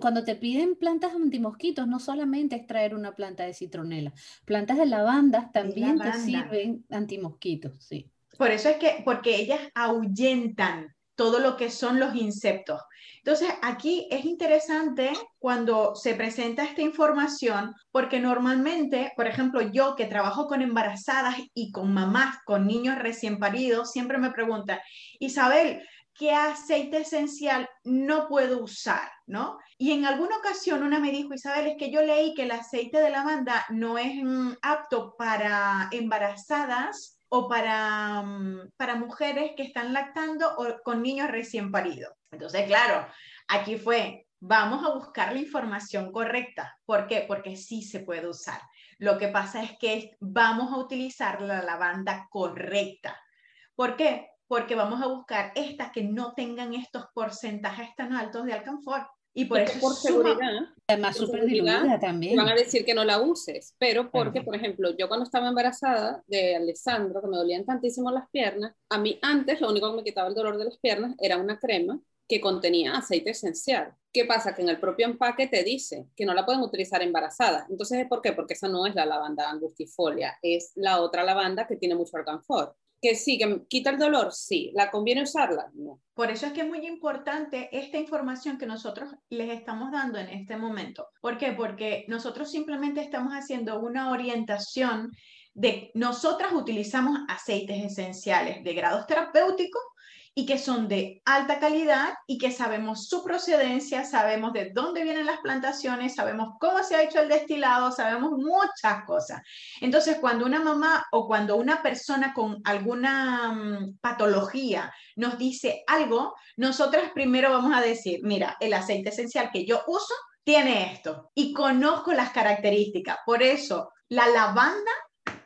cuando te piden plantas antimosquitos, no solamente es traer una planta de citronela, plantas de lavanda también te sirven antimosquitos, sí. Por eso es que, porque ellas ahuyentan todo lo que son los insectos. Entonces, aquí es interesante cuando se presenta esta información, porque normalmente, por ejemplo, yo que trabajo con embarazadas y con mamás, con niños recién paridos, siempre me preguntan, Isabel, ¿qué aceite esencial no puedo usar? ¿no? Y en alguna ocasión una me dijo, Isabel, es que yo leí que el aceite de lavanda no es mm, apto para embarazadas o para, mm, para mujeres que están lactando o con niños recién paridos. Entonces, claro, aquí fue, vamos a buscar la información correcta. ¿Por qué? Porque sí se puede usar. Lo que pasa es que vamos a utilizar la lavanda correcta. ¿Por qué? Porque vamos a buscar estas que no tengan estos porcentajes tan altos de alcanfor. Y por eso por seguridad, además súper diluida también. Van a decir que no la uses, pero porque, por ejemplo, yo cuando estaba embarazada de Alessandro, que me dolían tantísimo las piernas, a mí antes lo único que me quitaba el dolor de las piernas era una crema que contenía aceite esencial. ¿Qué pasa? Que en el propio empaque te dice que no la pueden utilizar embarazada. Entonces, ¿por qué? Porque esa no es la lavanda angustifolia, es la otra lavanda que tiene mucho alcanfor que sí, que quita el dolor, sí. ¿La conviene usarla? No. Por eso es que es muy importante esta información que nosotros les estamos dando en este momento. ¿Por qué? Porque nosotros simplemente estamos haciendo una orientación de nosotras utilizamos aceites esenciales de grados terapéuticos y que son de alta calidad y que sabemos su procedencia, sabemos de dónde vienen las plantaciones, sabemos cómo se ha hecho el destilado, sabemos muchas cosas. Entonces, cuando una mamá o cuando una persona con alguna mm, patología nos dice algo, nosotras primero vamos a decir, mira, el aceite esencial que yo uso tiene esto y conozco las características. Por eso, la lavanda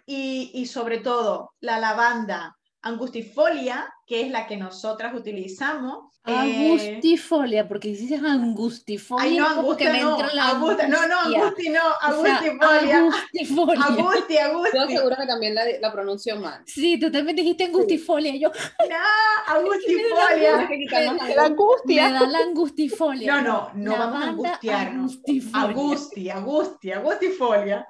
y, y sobre todo la lavanda angustifolia, que es la que nosotras utilizamos. Eh, angustifolia, porque si dices angustifolia, Ay, no, angustia, me no, la angustia, no, no, angusti no, angustifolia. angustifolia. Angusti, angusti. Yo seguro que también la, la pronuncio mal. Sí, tú también dijiste angustifolia. Yo, no, <laughs> angustifolia. Da angustia. Me da la angustifolia. No, no, no vamos a angustiarnos. Angusti, angusti, angustifolia.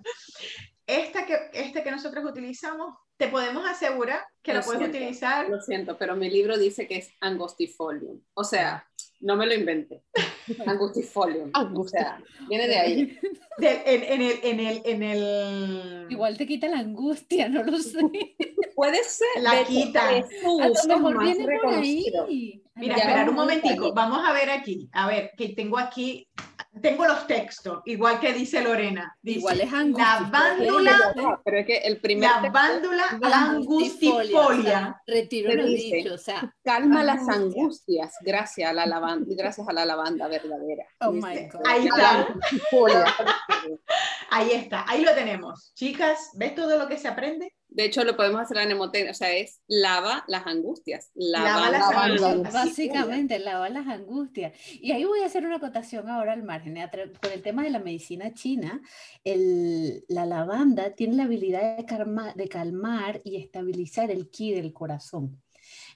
Esta que, este que nosotros utilizamos te podemos asegurar que lo, puedes utilizar. Lo siento, pero mi libro dice que es angustifolium. O sea, no me lo inventé. <laughs> Angustifolium. o sea, viene de ahí. <laughs> en, el, en, el, en el... Igual te quita la angustia, no lo sé. Puede ser. La quita. A lo mejor viene por ahí. Mira, esperar un momentico. Vamos a ver aquí. A ver, que tengo aquí tengo los textos, igual que dice Lorena. igual es La vándula, pero es que el primer la vándula angustifolia. Retiro lo dicho, o sea, calma las angustias gracias a la lavanda, gracias a la lavanda verdadera. Oh my God. Ahí está. Ahí está, ahí lo tenemos. Chicas, ¿ves todo lo que se aprende? De hecho, lo podemos hacer en emotecnia, o sea, es lava las angustias. Lava, las angustias. Básicamente, lava las angustias. Y ahí voy a hacer una acotación ahora al margen. Por el tema de la medicina china, el, la lavanda tiene la habilidad de, de calmar y estabilizar el ki del corazón.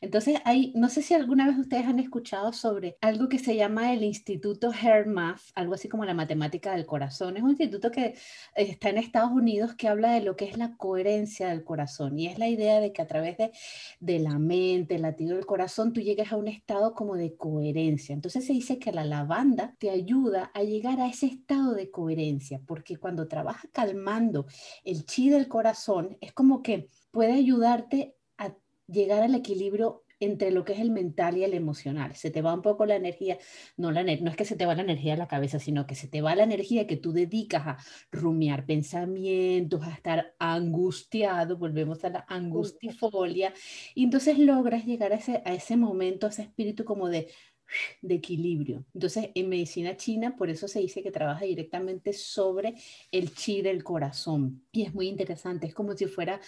Entonces, hay, no sé si alguna vez ustedes han escuchado sobre algo que se llama el Instituto HeartMath, algo así como la matemática del corazón. Es un instituto que está en Estados Unidos que habla de lo que es la coherencia del corazón y es la idea de que a través de, la mente, el latido del corazón, tú llegues a un estado como de coherencia. Entonces se dice que la lavanda te ayuda a llegar a ese estado de coherencia, porque cuando trabajas calmando el chi del corazón, es como que puede ayudarte llegar al equilibrio entre lo que es el mental y el emocional. Se te va un poco la energía, no, la, no es que se te va la energía a la cabeza, sino que se te va la energía que tú dedicas a rumiar pensamientos, a estar angustiado, volvemos a la angustifolia, y entonces logras llegar a ese, a ese momento, a ese espíritu como de de equilibrio. Entonces, en medicina china, por eso se dice que trabaja directamente sobre el chi del corazón. Y es muy interesante, es como si fuera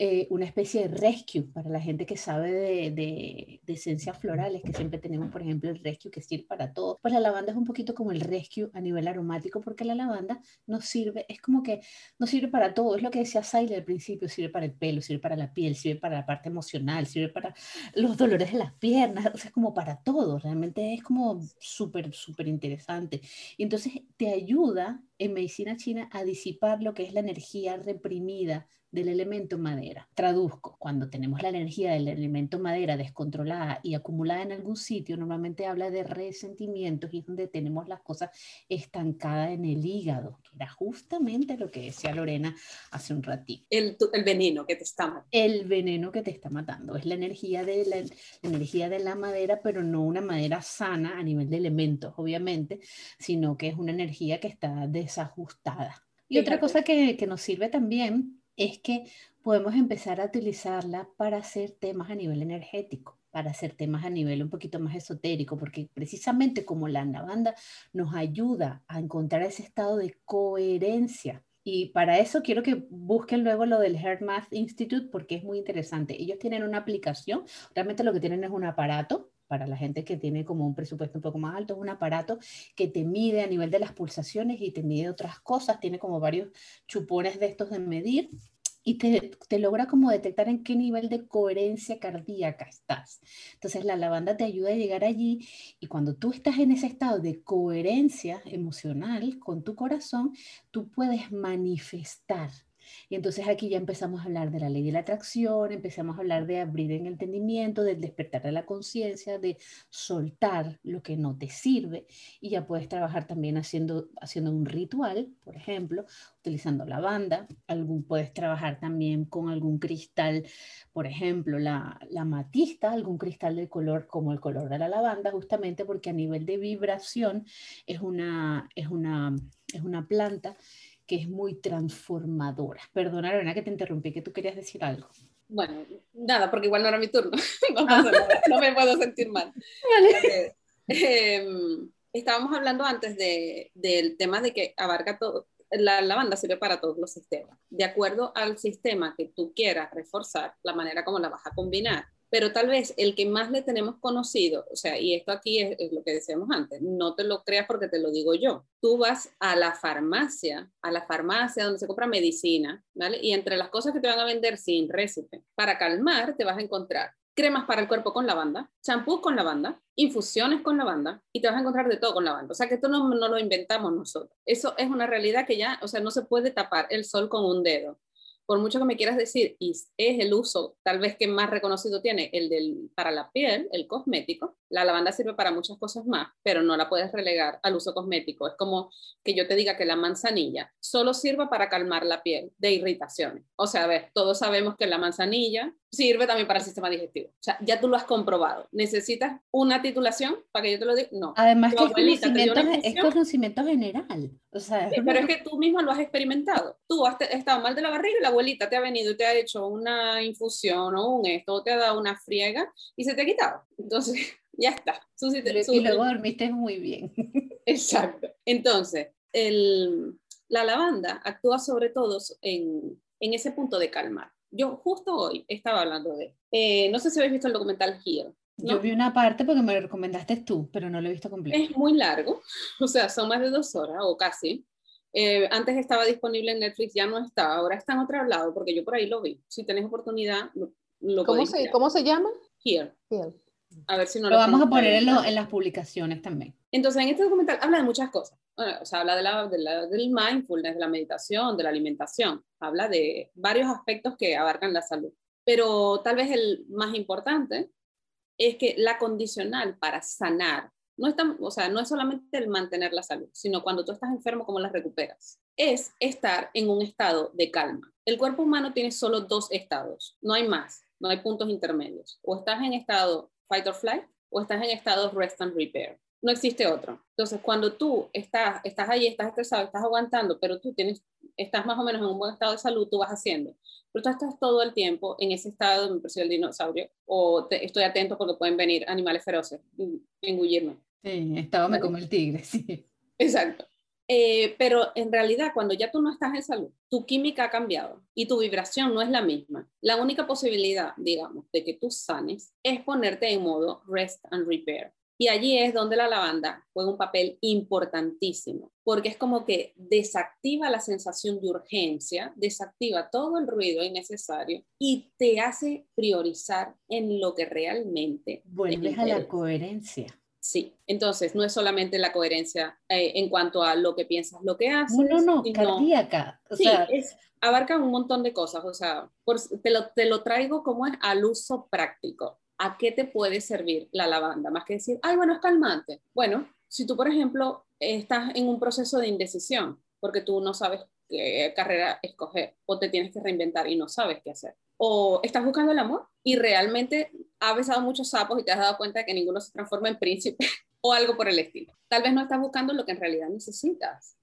eh, una especie de rescue para la gente que sabe de, de, de, esencias florales, que siempre tenemos, por ejemplo, el rescue que sirve para todo. Pues la lavanda es un poquito como el rescue a nivel aromático, porque la lavanda nos sirve, es como que nos sirve para todo. Es lo que decía Saile al principio, sirve para el pelo, sirve para la piel, sirve para la parte emocional, sirve para los dolores de las piernas, o sea, como para todo, realmente es como súper, súper interesante. Y entonces te ayuda en medicina china a disipar lo que es la energía reprimida del elemento madera. Traduzco, cuando tenemos la energía del elemento madera descontrolada y acumulada en algún sitio, normalmente habla de resentimientos y es donde tenemos las cosas estancadas en el hígado, que era justamente lo que decía Lorena hace un ratito. El, el veneno que te está matando. El veneno que te está matando. Es la energía, de la, energía de la madera, pero no una madera sana a nivel de elementos, obviamente, sino que es una energía que está desajustada. Y otra cosa que, que nos sirve también es que podemos empezar a utilizarla para hacer temas a nivel energético, para hacer temas a nivel un poquito más esotérico, porque precisamente como la banda nos ayuda a encontrar ese estado de coherencia. Y para eso quiero que busquen luego lo del Heart Math Institute porque es muy interesante. Ellos tienen una aplicación, realmente lo que tienen es un aparato para la gente que tiene como un presupuesto un poco más alto, es un aparato que te mide a nivel de las pulsaciones y te mide otras cosas, tiene como varios chupones de estos de medir y te, te, logra como detectar en qué nivel de coherencia cardíaca estás. Entonces la lavanda te ayuda a llegar allí y cuando tú estás en ese estado de coherencia emocional con tu corazón, tú puedes manifestar y entonces aquí ya empezamos a hablar de la ley de la atracción, empezamos a hablar de abrir el entendimiento, del despertar de la conciencia, de soltar lo que no te sirve. Y ya puedes trabajar también haciendo, haciendo un ritual, por ejemplo, utilizando lavanda. Algún, puedes trabajar también con algún cristal, por ejemplo, la, la matista, algún cristal de color como el color de la lavanda, justamente porque a nivel de vibración es una, es una, es una planta que es muy transformadora. Perdona, Lorena, que te interrumpí, que tú querías decir algo. Bueno, nada, porque igual no era mi turno. <laughs> no, me puedo sentir mal. Em, estábamos hablando antes de, del tema de que abarca todo, la lavanda sirve para todos los sistemas. De acuerdo al sistema que tú quieras reforzar, la manera como la vas a combinar. Pero tal vez el que más le tenemos conocido, o sea, y esto aquí es, lo que decíamos antes, no te lo creas porque te lo digo yo. Tú vas a la farmacia, a la farmacia donde se compra medicina, ¿vale? Y entre las cosas que te van a vender sin récipe, para calmar te vas a encontrar cremas para el cuerpo con lavanda, champús con lavanda, infusiones con lavanda y te vas a encontrar de todo con lavanda. O sea que esto no, no lo inventamos nosotros. Eso es una realidad que ya, o sea, no se puede tapar el sol con un dedo por mucho que me quieras decir, y es el uso tal vez que más reconocido tiene, el del, para la piel, el cosmético, la lavanda sirve para muchas cosas más, pero no la puedes relegar al uso cosmético. Es como que yo te diga que la manzanilla solo sirva para calmar la piel de irritaciones. O sea, a ver, todos sabemos que la manzanilla sirve también para el sistema digestivo. O sea, ya tú lo has comprobado. ¿Necesitas una titulación para que yo te lo diga? No. Además que conocimiento, es conocimiento, general. O sea, pero es que tú mismo lo has experimentado. Tú has estado mal de la barriga y la abuelita te ha venido y te ha hecho una infusión o un esto, o te ha dado una friega y se te ha quitado. Entonces, <laughs> ya está. y luego dormiste muy bien. <laughs> Exacto. Entonces, el, la lavanda actúa sobre todo en, en ese punto de calmar yo justo hoy estaba hablando de, eh, no sé si habéis visto el documental Here. Yo vi una parte porque me lo recomendaste tú, pero no lo he visto completo. Es muy largo, <laughs> o sea, son más de dos horas o casi. Eh, antes estaba disponible en Netflix, ya no está, ahora está en otro lado porque yo por ahí lo vi. Si tenéis oportunidad, lo, ¿Cómo, se, ¿Cómo se llama? Here. Here. A ver si no lo, lo vamos a poner en, en, las publicaciones también. Entonces, en este documental habla de muchas cosas. O sea, habla de la, de la, del mindfulness, de la meditación, de la alimentación. Habla de varios aspectos que abarcan la salud. Pero tal vez el más importante es que la condicional para sanar no es, o sea, no es solamente el mantener la salud, sino cuando tú estás enfermo, cómo la recuperas. Es estar en un estado de calma. El cuerpo humano tiene solo dos estados, no hay más, no hay puntos intermedios. O estás en estado fight or flight o estás en estado rest and repair. No existe otro. Entonces, cuando tú estás, estás ahí, estás estresado, estás aguantando, pero tú tienes, estás más o menos en un buen estado de salud, tú vas haciendo. Pero tú estás todo el tiempo en ese estado, me percibe el dinosaurio, o estoy atento porque pueden venir animales feroces, engullirme. Sí, estaba me come el tigre, <laughs> sí. Exacto. Eh, pero en realidad, cuando ya tú no estás en salud, tu química ha cambiado y tu vibración no es la misma. La única posibilidad, digamos, de que tú sanes es ponerte en modo rest and repair. Y allí es donde la lavanda juega un papel importantísimo, porque es como que desactiva la sensación de urgencia, desactiva todo el ruido innecesario y te hace priorizar en lo que realmente... Vuelves a la coherencia. Sí, entonces no es solamente la coherencia eh, en cuanto a lo que piensas, lo que haces. No, no, no, cardíaca. sí, abarca un montón de cosas, o sea, te, lo, te lo traigo como es al uso práctico. ¿A qué te puede servir la lavanda? Más que decir, ay, bueno, es calmante. Bueno, si tú, por ejemplo, estás en un proceso de indecisión, porque tú no sabes qué carrera escoger, o te tienes que reinventar y no sabes qué hacer, o estás buscando el amor y realmente has besado muchos sapos y te has dado cuenta de que ninguno se transforma en príncipe <laughs> o algo por el estilo. Tal vez no estás buscando lo que en realidad necesitas.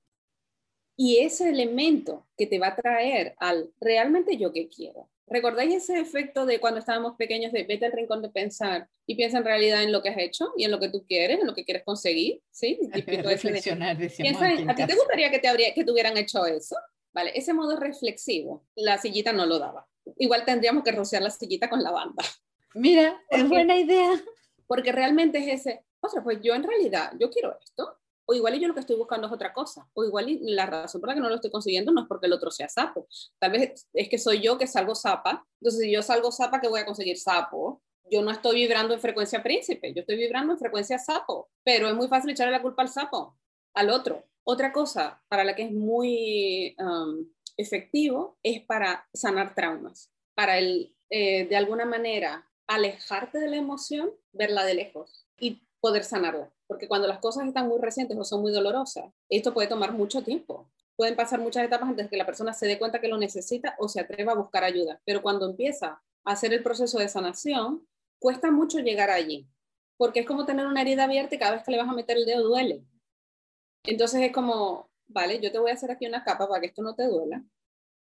Y ese elemento que te va a traer al realmente yo que quiero. ¿Recordáis ese efecto de cuando estábamos pequeños de vete al rincón de pensar y piensa en realidad en lo que has hecho y en lo que tú quieres, en lo que quieres conseguir? ¿Sí? <laughs> Reflexionar, piensa ¿A ti te gustaría que te, habría, que te hubieran hecho eso? Vale, ese modo reflexivo, la sillita no lo daba igual tendríamos que rociar la sillita con lavanda. Mira, es buena idea. Porque realmente es ese, o sea, pues yo en realidad, yo quiero esto, o igual yo lo que estoy buscando es otra cosa, o igual la razón por la que no lo estoy consiguiendo no es porque el otro sea sapo, tal vez es que soy yo que salgo zapa, entonces si yo salgo zapa, ¿qué voy a conseguir sapo? Yo no estoy vibrando en frecuencia príncipe, yo estoy vibrando en frecuencia sapo, pero es muy fácil echarle la culpa al sapo, al otro. Otra cosa para la que es muy um, efectivo es para sanar traumas, para el, eh, de alguna manera, alejarte de la emoción, verla de lejos y poder sanarla. Porque cuando las cosas están muy recientes o son muy dolorosas, esto puede tomar mucho tiempo. Pueden pasar muchas etapas antes de que la persona se dé cuenta que lo necesita o se atreva a buscar ayuda. Pero cuando empieza a hacer el proceso de sanación, cuesta mucho llegar allí. Porque es como tener una herida abierta y cada vez que le vas a meter el dedo duele. Entonces es como, vale, yo te voy a hacer aquí una capa para que esto no te duela.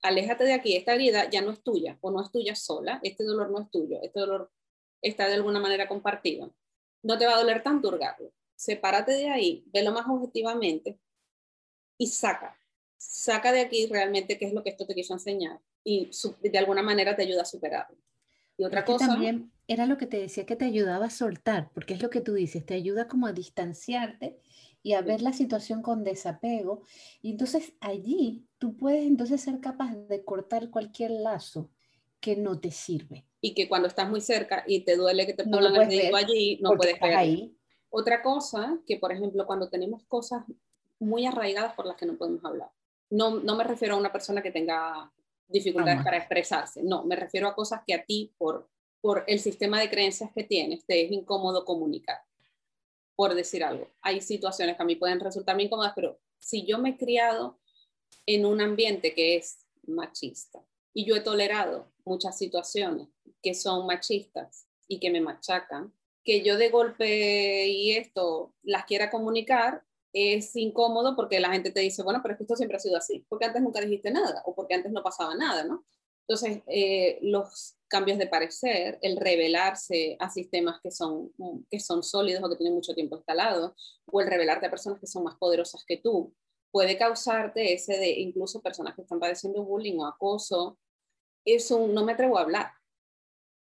Aléjate de aquí, esta herida ya no es tuya o no es tuya sola, este dolor no es tuyo, este dolor está de alguna manera compartido. No te va a doler tanto hurgarlo. Sepárate de ahí, velo más objetivamente y saca. saca de aquí realmente qué es lo que esto te quiso enseñar y de alguna manera te ayuda a superarlo. Y otra cosa... También era lo que te decía que te ayudaba a soltar, porque es lo que tú dices, te ayuda como a distanciarte y a ver la situación con desapego. Y entonces allí tú puedes entonces ser capaz de cortar cualquier lazo que no te sirve. Y que cuando estás muy cerca y te duele que te pongan el dedito allí, no puedes ver. Ahí. Otra cosa, que por ejemplo cuando tenemos cosas muy arraigadas por las que no podemos hablar. No, no me refiero a una persona que tenga dificultades para expresarse, no, me refiero a cosas que a ti por, por el sistema de creencias que tienes te es incómodo comunicar, por decir algo. Hay situaciones que a mí pueden resultar incómodas, pero si yo me he criado en un ambiente que es machista y yo he tolerado muchas situaciones que son machistas y que me machacan, que yo de golpe y esto las quiera comunicar, es incómodo porque la gente te dice, bueno, pero es que esto siempre ha sido así, porque antes nunca dijiste nada o porque antes no pasaba nada, ¿no? Entonces, eh, los cambios de parecer, el revelarse a sistemas que son, que son sólidos o que tienen mucho tiempo instalado, o el revelarte a personas que son más poderosas que tú, puede causarte ese de incluso personas que están padeciendo bullying o acoso. Eso no me atrevo a hablar.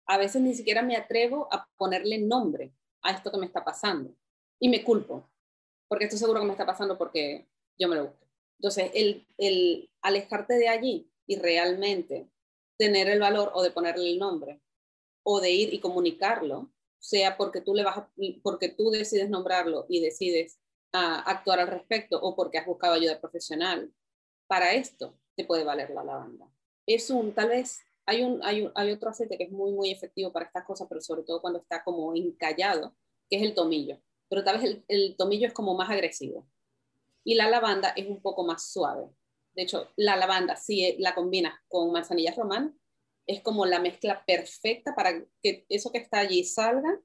A veces ni siquiera me atrevo a ponerle nombre a esto que me está pasando y me culpo porque estoy seguro que me está pasando porque yo me lo busco. Entonces, el, el alejarte de allí y realmente tener el valor o de ponerle el nombre o de ir y comunicarlo, sea porque tú, le vas porque tú decides nombrarlo y decides ah, actuar al respecto o porque has buscado ayuda profesional, para esto te puede valer la lavanda. Es un, tal vez, hay, un, hay, hay otro aceite que es muy, muy efectivo para estas cosas, pero sobre todo cuando está como encallado, que es el tomillo pero tal vez el, tomillo es como más agresivo. Y la lavanda es un poco más suave. De hecho, la lavanda, si la combinas con manzanilla romana, es como la mezcla perfecta para que eso que está allí salga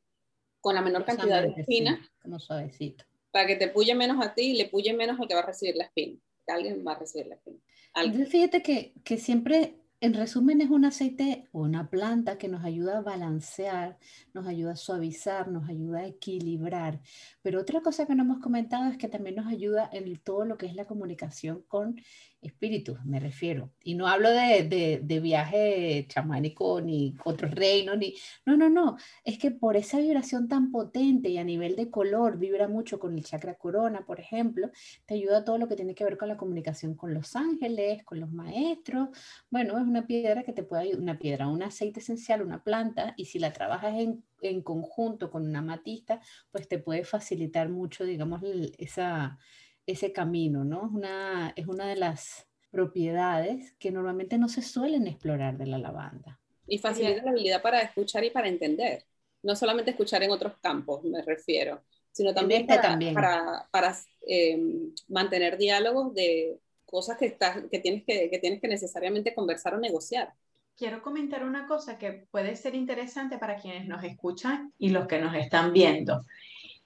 con la menor cantidad de espina. como suavecito. Para que te puye menos a ti y le puye menos al que va a recibir la espina. Que alguien va a recibir la espina. Entonces, fíjate que, que siempre en resumen, es un aceite o una planta que nos ayuda a balancear, nos ayuda a suavizar, nos ayuda a equilibrar. Pero otra cosa que no hemos comentado es que también nos ayuda en todo lo que es la comunicación con espíritus, me refiero. Y no hablo de, de, viaje chamánico ni otros reinos, ni... No, no, no. Es que por esa vibración tan potente y a nivel de color, vibra mucho con el chakra corona, por ejemplo, te ayuda todo lo que tiene que ver con la comunicación con los ángeles, con los maestros. Bueno, es una piedra que te puede ayudar, una piedra, un aceite esencial, una planta, y si la trabajas en, en conjunto con una matista, pues te puede facilitar mucho, digamos, esa ese camino, ¿no? Una, es una de las propiedades que normalmente no se suelen explorar de la lavanda. Y facilita la habilidad para escuchar y para entender. No solamente escuchar en otros campos, me refiero, sino también este para, también. para, para em, mantener diálogos de cosas que, estás, que, tienes que, que tienes que necesariamente conversar o negociar. Quiero comentar una cosa que puede ser interesante para quienes nos escuchan y los que nos están viendo.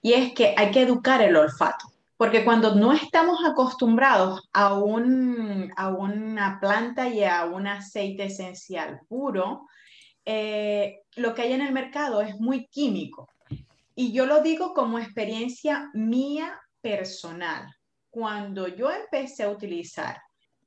Y es que hay que educar el olfato. Porque cuando no estamos acostumbrados a, un, a una planta y a un aceite esencial puro, eh, lo que hay en el mercado es muy químico. Y yo lo digo como experiencia mía personal. Cuando yo empecé a utilizar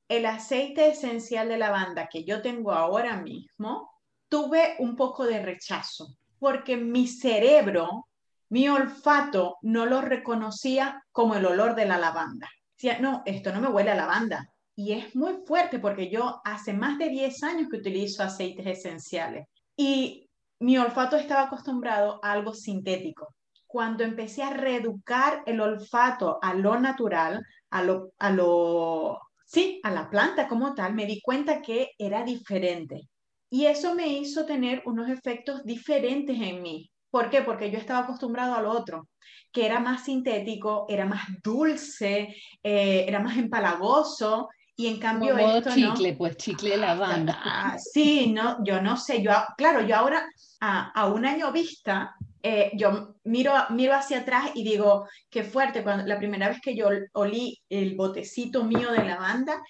el aceite esencial de lavanda que yo tengo ahora mismo, tuve un poco de rechazo, porque mi cerebro mi olfato no lo reconocía como el olor de la lavanda. Decía, no, esto no me huele a lavanda. Y es muy fuerte porque yo hace más de 10 años que utilizo aceites esenciales y mi olfato estaba acostumbrado a algo sintético. Cuando empecé a reeducar el olfato a lo natural, a lo, a lo, sí, a la planta como tal, me di cuenta que era diferente. Y eso me hizo tener unos efectos diferentes en mí. ¿Por qué? Porque yo estaba acostumbrado al otro, que era más sintético, era más dulce, eh, era más empalagoso, y en cambio Como esto chicle, pues chicle de lavanda. Ah, sí, no, yo no sé, yo, claro, yo ahora a, un año vista, eh, yo miro, miro hacia atrás y digo, qué fuerte, cuando la primera vez que yo olí el botecito mío de lavanda,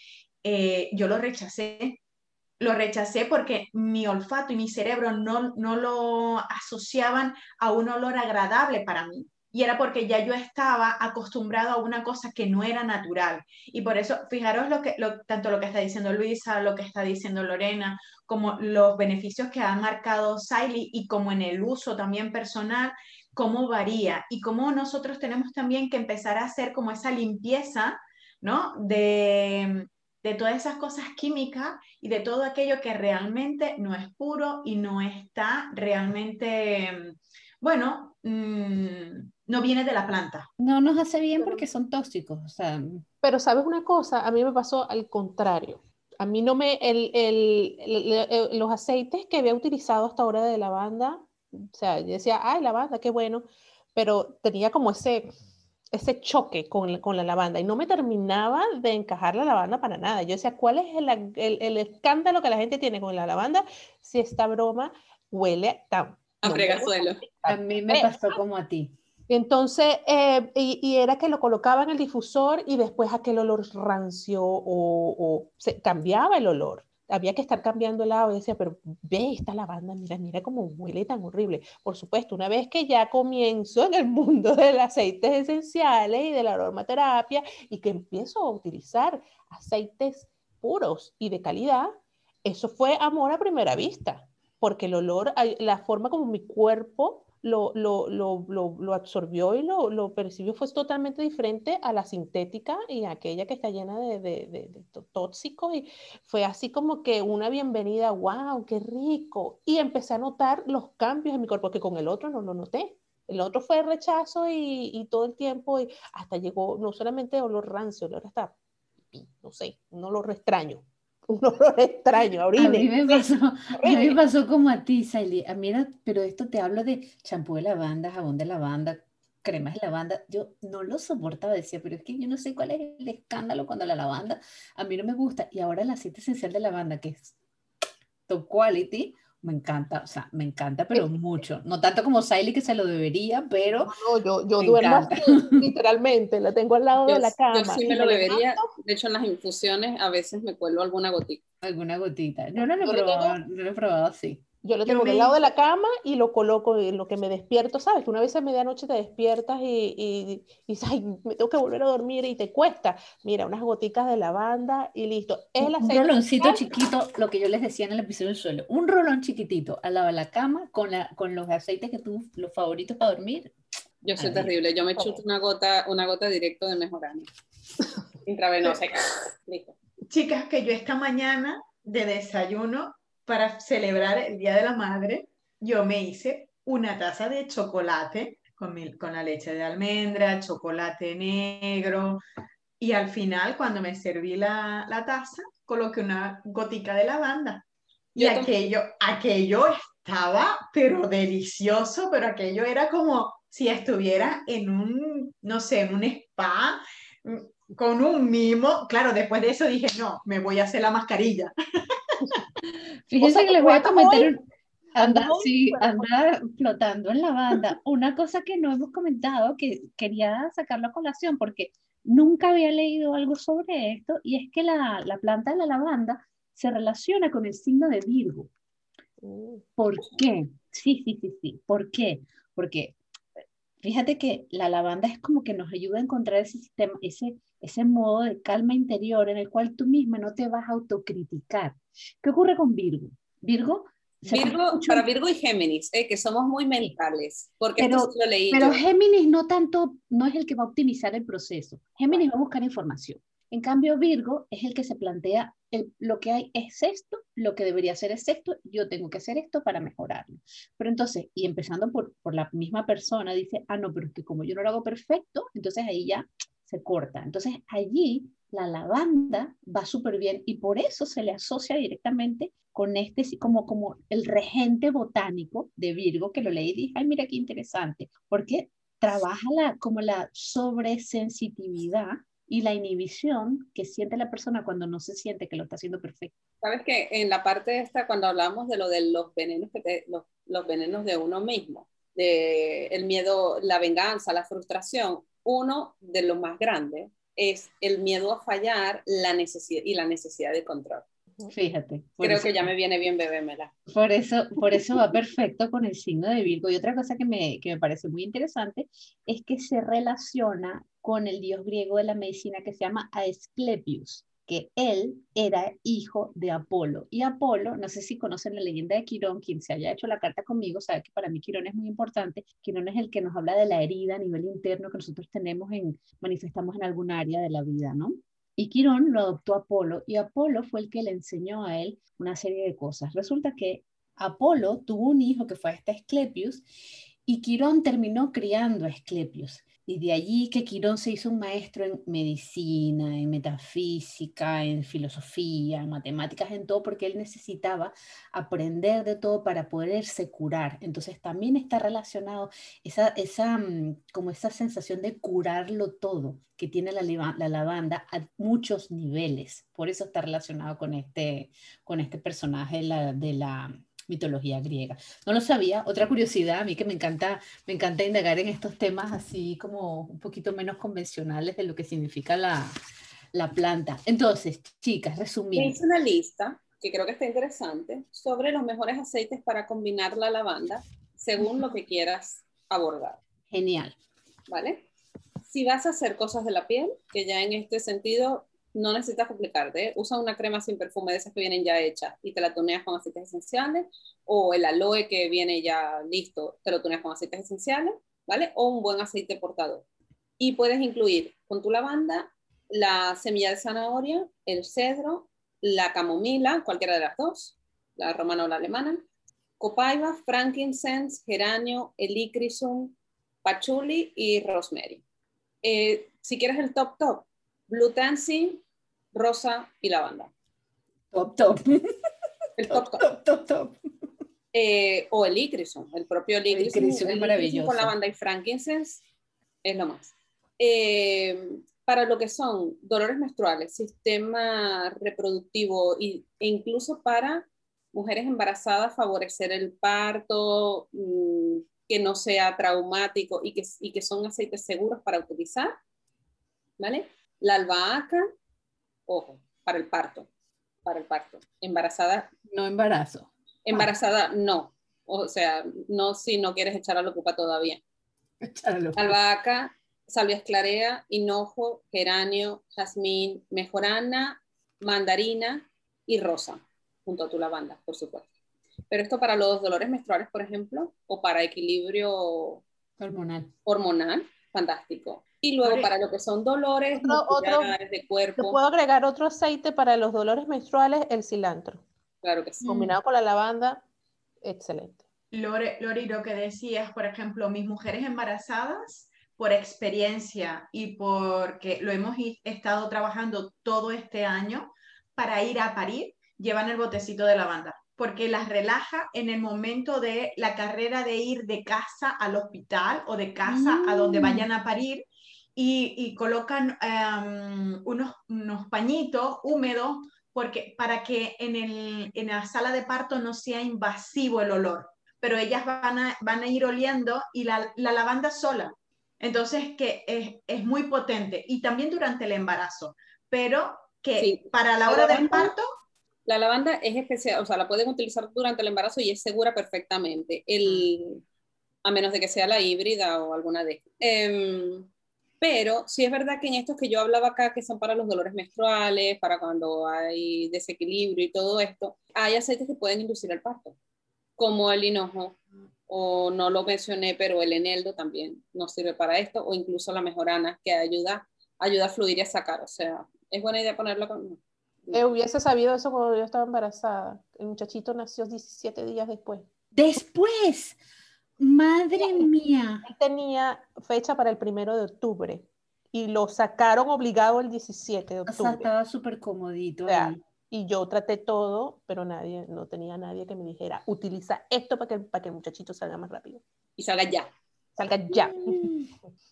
eh, yo lo rechacé, lo rechacé porque mi olfato y mi cerebro no, no lo asociaban a un olor agradable para mí. y era porque ya yo estaba acostumbrado a una cosa que no era natural. Y por eso, fijaros lo que, lo, tanto lo que está diciendo Luisa, lo que está diciendo Lorena, como los beneficios que ha marcado Siley y como en el uso también personal, cómo varía y cómo nosotros tenemos también que empezar a hacer como esa limpieza, ¿no? De, de todas esas cosas químicas y de todo aquello que realmente no es puro y no está realmente, bueno, mmm, no viene de la planta. No nos hace bien porque son tóxicos. O sea. Pero sabes una cosa, a mí me pasó al contrario. A mí no me, el, el, los aceites que había utilizado hasta ahora de lavanda, o sea, yo decía, ay, lavanda, qué bueno, pero tenía como ese, ese choque con, con, la lavanda y no me terminaba de encajar la lavanda para nada. Yo decía, ¿cuál es el, el, el escándalo que la gente tiene con la lavanda si esta broma huele tan... A fregazuelo. A mí me pasó como a ti. Entonces, eh, y, era que lo colocaba en el difusor y después aquel olor rancio o, se cambiaba el olor. Había que estar cambiando el agua y decía, pero ve esta lavanda, mira, mira cómo huele tan horrible. Por supuesto, una vez que ya comienzo en el mundo <laughs> de los aceites esenciales y de la aromaterapia y que empiezo a utilizar aceites puros y de calidad, eso fue amor a primera vista, porque el olor, la forma como mi cuerpo lo, lo, lo, lo absorbió y lo, percibió fue totalmente diferente a la sintética y aquella que está llena de, de, de, tóxico y fue así como que una bienvenida, wow, qué rico. Y empecé a notar los cambios en mi cuerpo que con el otro no lo noté. El otro fue rechazo y, todo el tiempo y hasta llegó no solamente olor rancio, olor hasta, no sé, un olor extraño un olor extraño, A mí me pasó, <laughs> a mí me pasó como a ti, Sally. A mí pero esto te hablo de champú de lavanda, jabón de lavanda, cremas de lavanda. Yo no lo soportaba, decía, pero es que yo no sé cuál es el escándalo cuando la lavanda a mí no me gusta. Y ahora el aceite esencial de lavanda, que es top quality, me encanta, o sea, me encanta, pero mucho. No tanto como Siley, que se lo debería, pero. No, yo, yo duermo así, literalmente, la tengo al lado de la cama. Yo sí me lo debería. De hecho, en las infusiones a veces me cuelo alguna gotita. Alguna gotita. Yo no lo he probado, no lo he probado así. Yo lo tengo al lado de la cama y lo coloco en lo que me despierto, ¿sabes? Que una vez a medianoche te despiertas y, y, y ay, me tengo que volver a dormir y te cuesta. Mira, unas goticas de lavanda y listo. Es un roloncito chiquito, lo que yo les decía en el episodio del suelo. Un rolón chiquitito al lado de la cama con, la, con los aceites que tú, los favoritos para dormir. Yo soy terrible. Yo me chuto una gota, una gota directo de mejorano. <laughs> Intravenosa. <laughs> listo. Chicas, que yo esta mañana de desayuno para celebrar el Día de la Madre, yo me hice una taza de chocolate con, con la leche de almendra, chocolate negro, y al final, cuando me serví la, la taza, coloqué una gotica de lavanda. Y aquello, aquello estaba, pero delicioso, pero aquello era como si estuviera en un, no sé, en un spa, mm, con un mimo. Claro, después de eso dije, no, me voy a hacer la mascarilla. <laughs> Fíjense que les voy a comentar, anda, sí, anda flotando en la banda. Una cosa que no hemos comentado, que quería sacarlo a colación, porque nunca había leído algo sobre esto, y es que la, la planta de la lavanda se relaciona con el signo de Virgo. Mm. ¿Por qué? Sí, sí, sí, sí. ¿Por qué? Porque fíjate que la lavanda es como que nos ayuda a encontrar ese sistema, ese, ese modo de calma interior en el cual tú misma no te vas a autocriticar. ¿Qué ocurre con Virgo? Virgo Virgo, para Virgo y Géminis, eh, que somos muy mentales, porque pero, esto lo leí pero Géminis no tanto, no es el que va a optimizar el proceso. Géminis va a buscar información. En cambio, Virgo es el que se plantea, lo que hay es esto, lo que debería ser es esto, yo tengo que hacer esto para mejorarlo. Pero entonces, y empezando por, por la misma persona, dice, ah, no, pero es que como yo no lo hago perfecto, entonces ahí ya se corta. Entonces allí la lavanda va súper bien y por eso se le asocia directamente con este, como, como el regente botánico de Virgo, que lo leí y dije, ay, mira qué interesante, porque trabaja la, como la sobresensitividad y la inhibición que siente la persona cuando no se siente que lo está haciendo perfecto. Sabes que en la parte esta, cuando hablamos de lo de los venenos, los venenos de uno mismo, de el miedo, la venganza, la frustración, uno de los más grandes es el miedo a fallar la necesidad, y la necesidad de control. Fíjate. Creo que ya me viene bien bebémela. Por eso, por eso va perfecto con el signo de Virgo. Y otra cosa que me, que me parece muy interesante es que se relaciona con el dios griego de la medicina que se llama Aesclepius que él era hijo de Apolo. Y Apolo, no sé si conocen la leyenda de Quirón, quien se haya hecho la carta conmigo sabe que para mí Quirón es muy importante. Quirón es el que nos habla de la herida a nivel interno que nosotros tenemos en, manifestamos en algún área de la vida, ¿no? Y Quirón lo adoptó Apolo y Apolo fue el que le enseñó a él una serie de cosas. Resulta que Apolo tuvo un hijo que fue este Esclepius y Quirón terminó criando a Esclepius. Y de allí que Quirón se hizo un maestro en medicina, en metafísica, en filosofía, en matemáticas, en todo, porque él necesitaba aprender de todo para poderse curar. Entonces también está relacionado esa, esa, mm, como esa sensación de curarlo todo que tiene la, la lavanda a muchos niveles. Por eso está relacionado con este, con este personaje la, de la mitología griega. No lo sabía. Otra curiosidad, a mí que me encanta, me encanta indagar en estos temas así como un poquito menos convencionales de lo que significa la, la planta. Entonces, chicas, resumiendo. Hice una lista que creo que está interesante sobre los mejores aceites para combinar la lavanda según lo que quieras abordar. Genial. ¿Vale? Si vas a hacer cosas de la piel, que ya en este sentido no necesitas complicarte. Usa una crema sin perfume de esas que vienen ya hechas y te la tuneas con aceites esenciales, o el aloe que viene ya listo, te lo tuneas con aceites esenciales, ¿vale? O un buen aceite portador. Y puedes incluir con tu lavanda la semilla de zanahoria, el cedro, la camomila, cualquiera de las dos, la romana o la alemana, copaiba, frankincense, geranio, helichrysum, patchouli y rosemary. Eh, si quieres el top top, Blue Tansy, rosa y lavanda. Top, top. El top, top. top, top, eh, o el Icrison, el propio Icrison. El es maravilloso. Con lavanda y frankincense es lo más. Eh, para lo que son dolores menstruales, sistema reproductivo e incluso para mujeres embarazadas, favorecer el parto, mm, que no sea traumático y que, y que son aceites seguros para utilizar, ¿vale? La albahaca, ojo, para el parto, para el parto. Embarazada. No embarazo. Embarazada, no. O sea, no si no quieres echar a la ocupa todavía. <laughs> Albahaca, salvia esclarea, hinojo, geranio, jazmín, mejorana, mandarina y rosa, junto a tu lavanda, por supuesto. Pero esto para los dolores menstruales, por ejemplo, o para equilibrio hormonal. Hormonal, fantástico. Y luego para lo que son dolores otro, de cuerpo. puedo agregar otro aceite para los dolores menstruales? El cilantro. Claro que sí. Combinado con la lavanda, excelente. Lore, Lori, lo que decías, por ejemplo, mis mujeres embarazadas, por experiencia y porque lo hemos estado trabajando todo este año, para ir a parir, llevan el botecito de lavanda porque las relaja en el momento de la carrera de ir de casa al hospital o de casa a donde mm. vayan a parir y, colocan em, unos, unos, pañitos húmedos porque, para que en, el, en, la sala de parto no sea invasivo el olor, pero ellas van a, van a ir oliendo y la, la lavanda sola. Entonces, que es, es, muy potente y también durante el embarazo, pero que para la hora del parto... La lavanda es especial, o sea, la pueden utilizar durante el embarazo y es segura perfectamente, el, a menos de que sea la híbrida o alguna de... Eh, pero sí es verdad que en estos que yo hablaba acá, que son para los dolores menstruales, para cuando hay desequilibrio y todo esto, hay aceites que pueden inducir el parto, como el hinojo, o no lo mencioné, pero el eneldo también nos sirve para esto, o incluso la mejorana, que ayuda, ayuda a fluir y a sacar. O sea, es buena idea ponerlo con... Eh, hubiese sabido eso cuando yo estaba embarazada. El muchachito nació 17 días después. ¡Después! Madre mía. Él tenía fecha para el primero de octubre y lo sacaron obligado el 17 de octubre. O sea, estaba súper comodito. y yo traté todo, pero nadie, no tenía nadie que me dijera, utiliza esto para que, para que el muchachito salga más rápido. Y salga ya. Salga ya.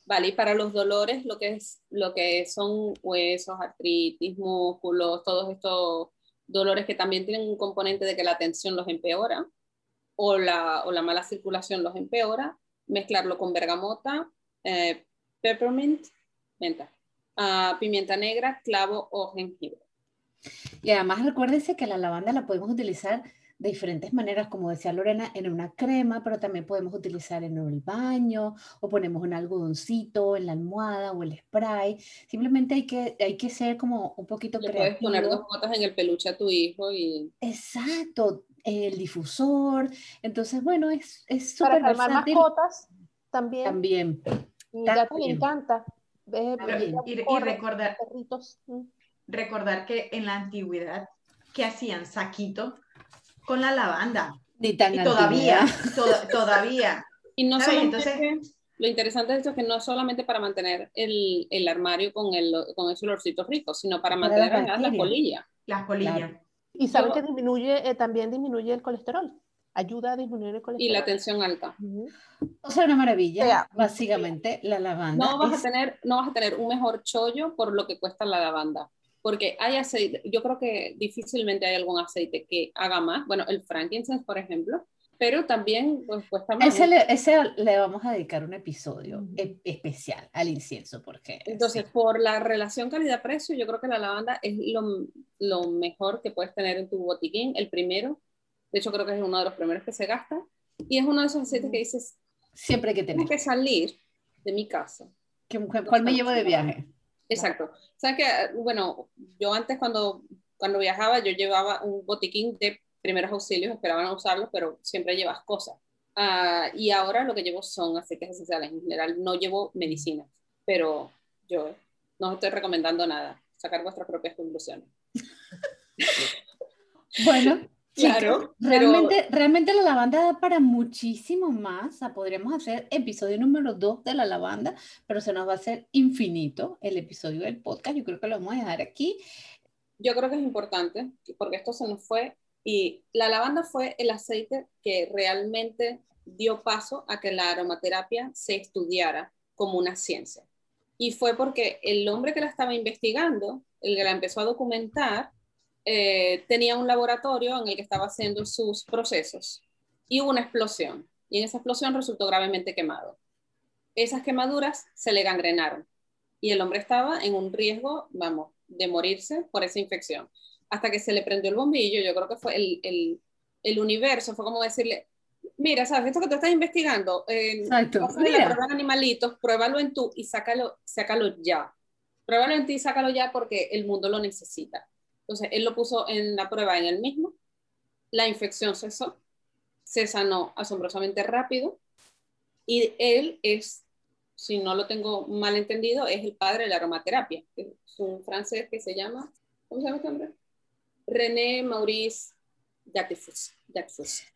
Vale, y para los dolores, lo que, es, lo que son huesos, artritis, músculos, todos estos dolores que también tienen un componente de que la tensión los empeora, o la, o la mala circulación los empeora, mezclarlo con bergamota, eh, peppermint, menta, ah, pimienta negra, clavo o jengibre. Y además recuérdense que la lavanda la podemos utilizar de diferentes maneras, como decía Lorena, en una crema, pero también podemos utilizar en el baño o ponemos un algodoncito en la almohada o el spray. Simplemente hay que, hay que ser como un poquito Le puedes poner dos gotas en el peluche a tu hijo y... Exacto, el difusor. Entonces, bueno, es súper Para calmar mascotas también. También. Mi gato le encanta. y, recordar, mm. recordar que en la antigüedad, que hacían? Saquito con la lavanda. Ni tan y todavía, todavía. Y no solamente, Entonces, lo interesante de esto es que no solamente para mantener el, el armario con, el, con ese olorcito rico, sino para mantener las, las polillas. Las polillas. Y saben que disminuye, eh, también disminuye el colesterol. Ayuda a disminuir el colesterol. Y la tensión alta. O sea, una maravilla. básicamente, la lavanda. No vas, a tener, no vas a tener un mejor chollo por lo que cuesta la lavanda porque hay aceite, yo creo que difícilmente hay algún aceite que haga más, bueno, el frankincense, por ejemplo, pero también pues, cuesta más. Ese le, ese le, vamos a dedicar un episodio e, especial al incienso, porque... Entonces, por la relación calidad-precio, yo creo que la lavanda es lo, lo, mejor que puedes tener en tu botiquín, el primero, de hecho creo que es uno de los primeros que se gasta, y es uno de esos aceites que dices, siempre hay que tener. Tengo que salir de mi casa. ¿Cuál me llevo de viaje? Exacto. ¿Sabes que Bueno, yo antes cuando, cuando viajaba, yo llevaba un botiquín de primeros auxilios, esperaban a usarlos, pero siempre llevas cosas. Ah, y ahora lo que llevo son aceites esenciales. En general no llevo medicinas, pero yo no estoy recomendando nada. Sacar vuestras propias conclusiones. <laughs> bueno, Claro. Realmente, realmente la lavanda da para muchísimo más. O sea, podríamos hacer episodio número 2 de la lavanda, pero se nos va a hacer infinito el episodio del podcast. Yo creo que lo vamos a dejar aquí. Yo creo que es importante, porque esto se nos fue. Y la lavanda fue el aceite que realmente dio paso a que la aromaterapia se estudiara como una ciencia. Y fue porque el hombre que la estaba investigando, el que la empezó a documentar, eh, tenía un laboratorio en el que estaba haciendo sus procesos y hubo una explosión. Y en esa explosión resultó gravemente quemado. Esas quemaduras se le gangrenaron y el hombre estaba en un riesgo, vamos, de morirse por esa infección. Hasta que se le prendió el bombillo, yo creo que fue el, el, el universo, fue como decirle, mira, sabes, esto que tú estás investigando, eh, animalitos, pruébalo en tú y sácalo, sácalo ya. Pruébalo en ti y sácalo ya porque el mundo lo necesita. Entonces, él lo puso en la prueba en él mismo, la infección cesó, se sanó asombrosamente rápido y él es, si no lo tengo mal entendido, es el padre de la aromaterapia. Es un francés que se llama, ¿cómo se llama este hombre? René Maurice Jacquefus.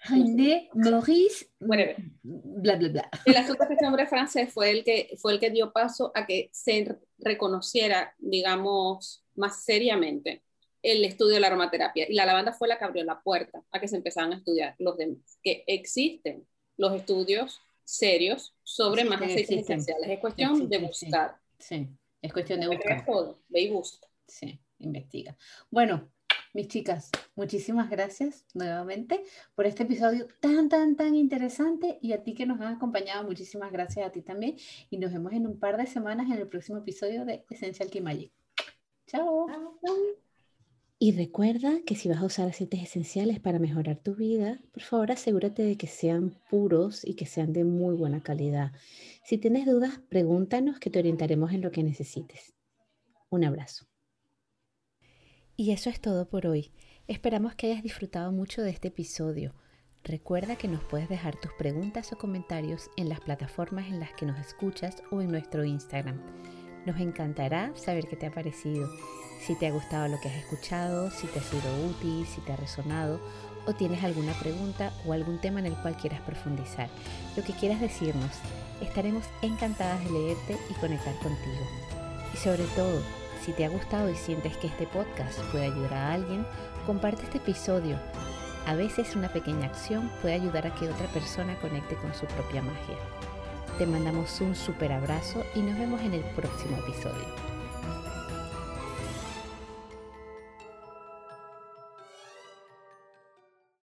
René Maurice, bla, bla, bla. El asunto es que este hombre francés fue el, que, fue el que dio paso a que se reconociera, digamos, más seriamente el estudio de la aromaterapia. Y la lavanda fue la que abrió la puerta a que se empezaran a estudiar los demás. Que existen los estudios serios sobre más aceites esenciales. Es cuestión de buscar. Sí. es cuestión de buscar. Todo. Ve y busca. Sí, investiga. Bueno, mis chicas, muchísimas gracias nuevamente por este episodio tan, tan, tan interesante y a ti que nos has acompañado, muchísimas gracias a ti también y nos vemos en un par de semanas en el próximo episodio de Essential Kimagic. Chao. Chao. Y recuerda que si vas a usar aceites esenciales para mejorar tu vida, por favor asegúrate de que sean puros y que sean de muy buena calidad. Si tienes dudas, pregúntanos que te orientaremos en lo que necesites. Un abrazo. Y eso es todo por hoy. Esperamos que hayas disfrutado mucho de este episodio. Recuerda que nos puedes dejar tus preguntas o comentarios en las plataformas en las que nos escuchas o en nuestro Instagram. Nos encantará saber qué te ha parecido si te ha gustado lo que has escuchado, si te ha sido útil, si te ha resonado o tienes alguna pregunta o algún tema en el cual quieras profundizar. Lo que quieras decirnos, estaremos encantadas de leerte y conectar contigo. Y sobre todo, si te ha gustado y sientes que este podcast puede ayudar a alguien, comparte este episodio. A veces una pequeña acción puede ayudar a que otra persona conecte con su propia magia. Te mandamos un super abrazo y nos vemos en el próximo episodio.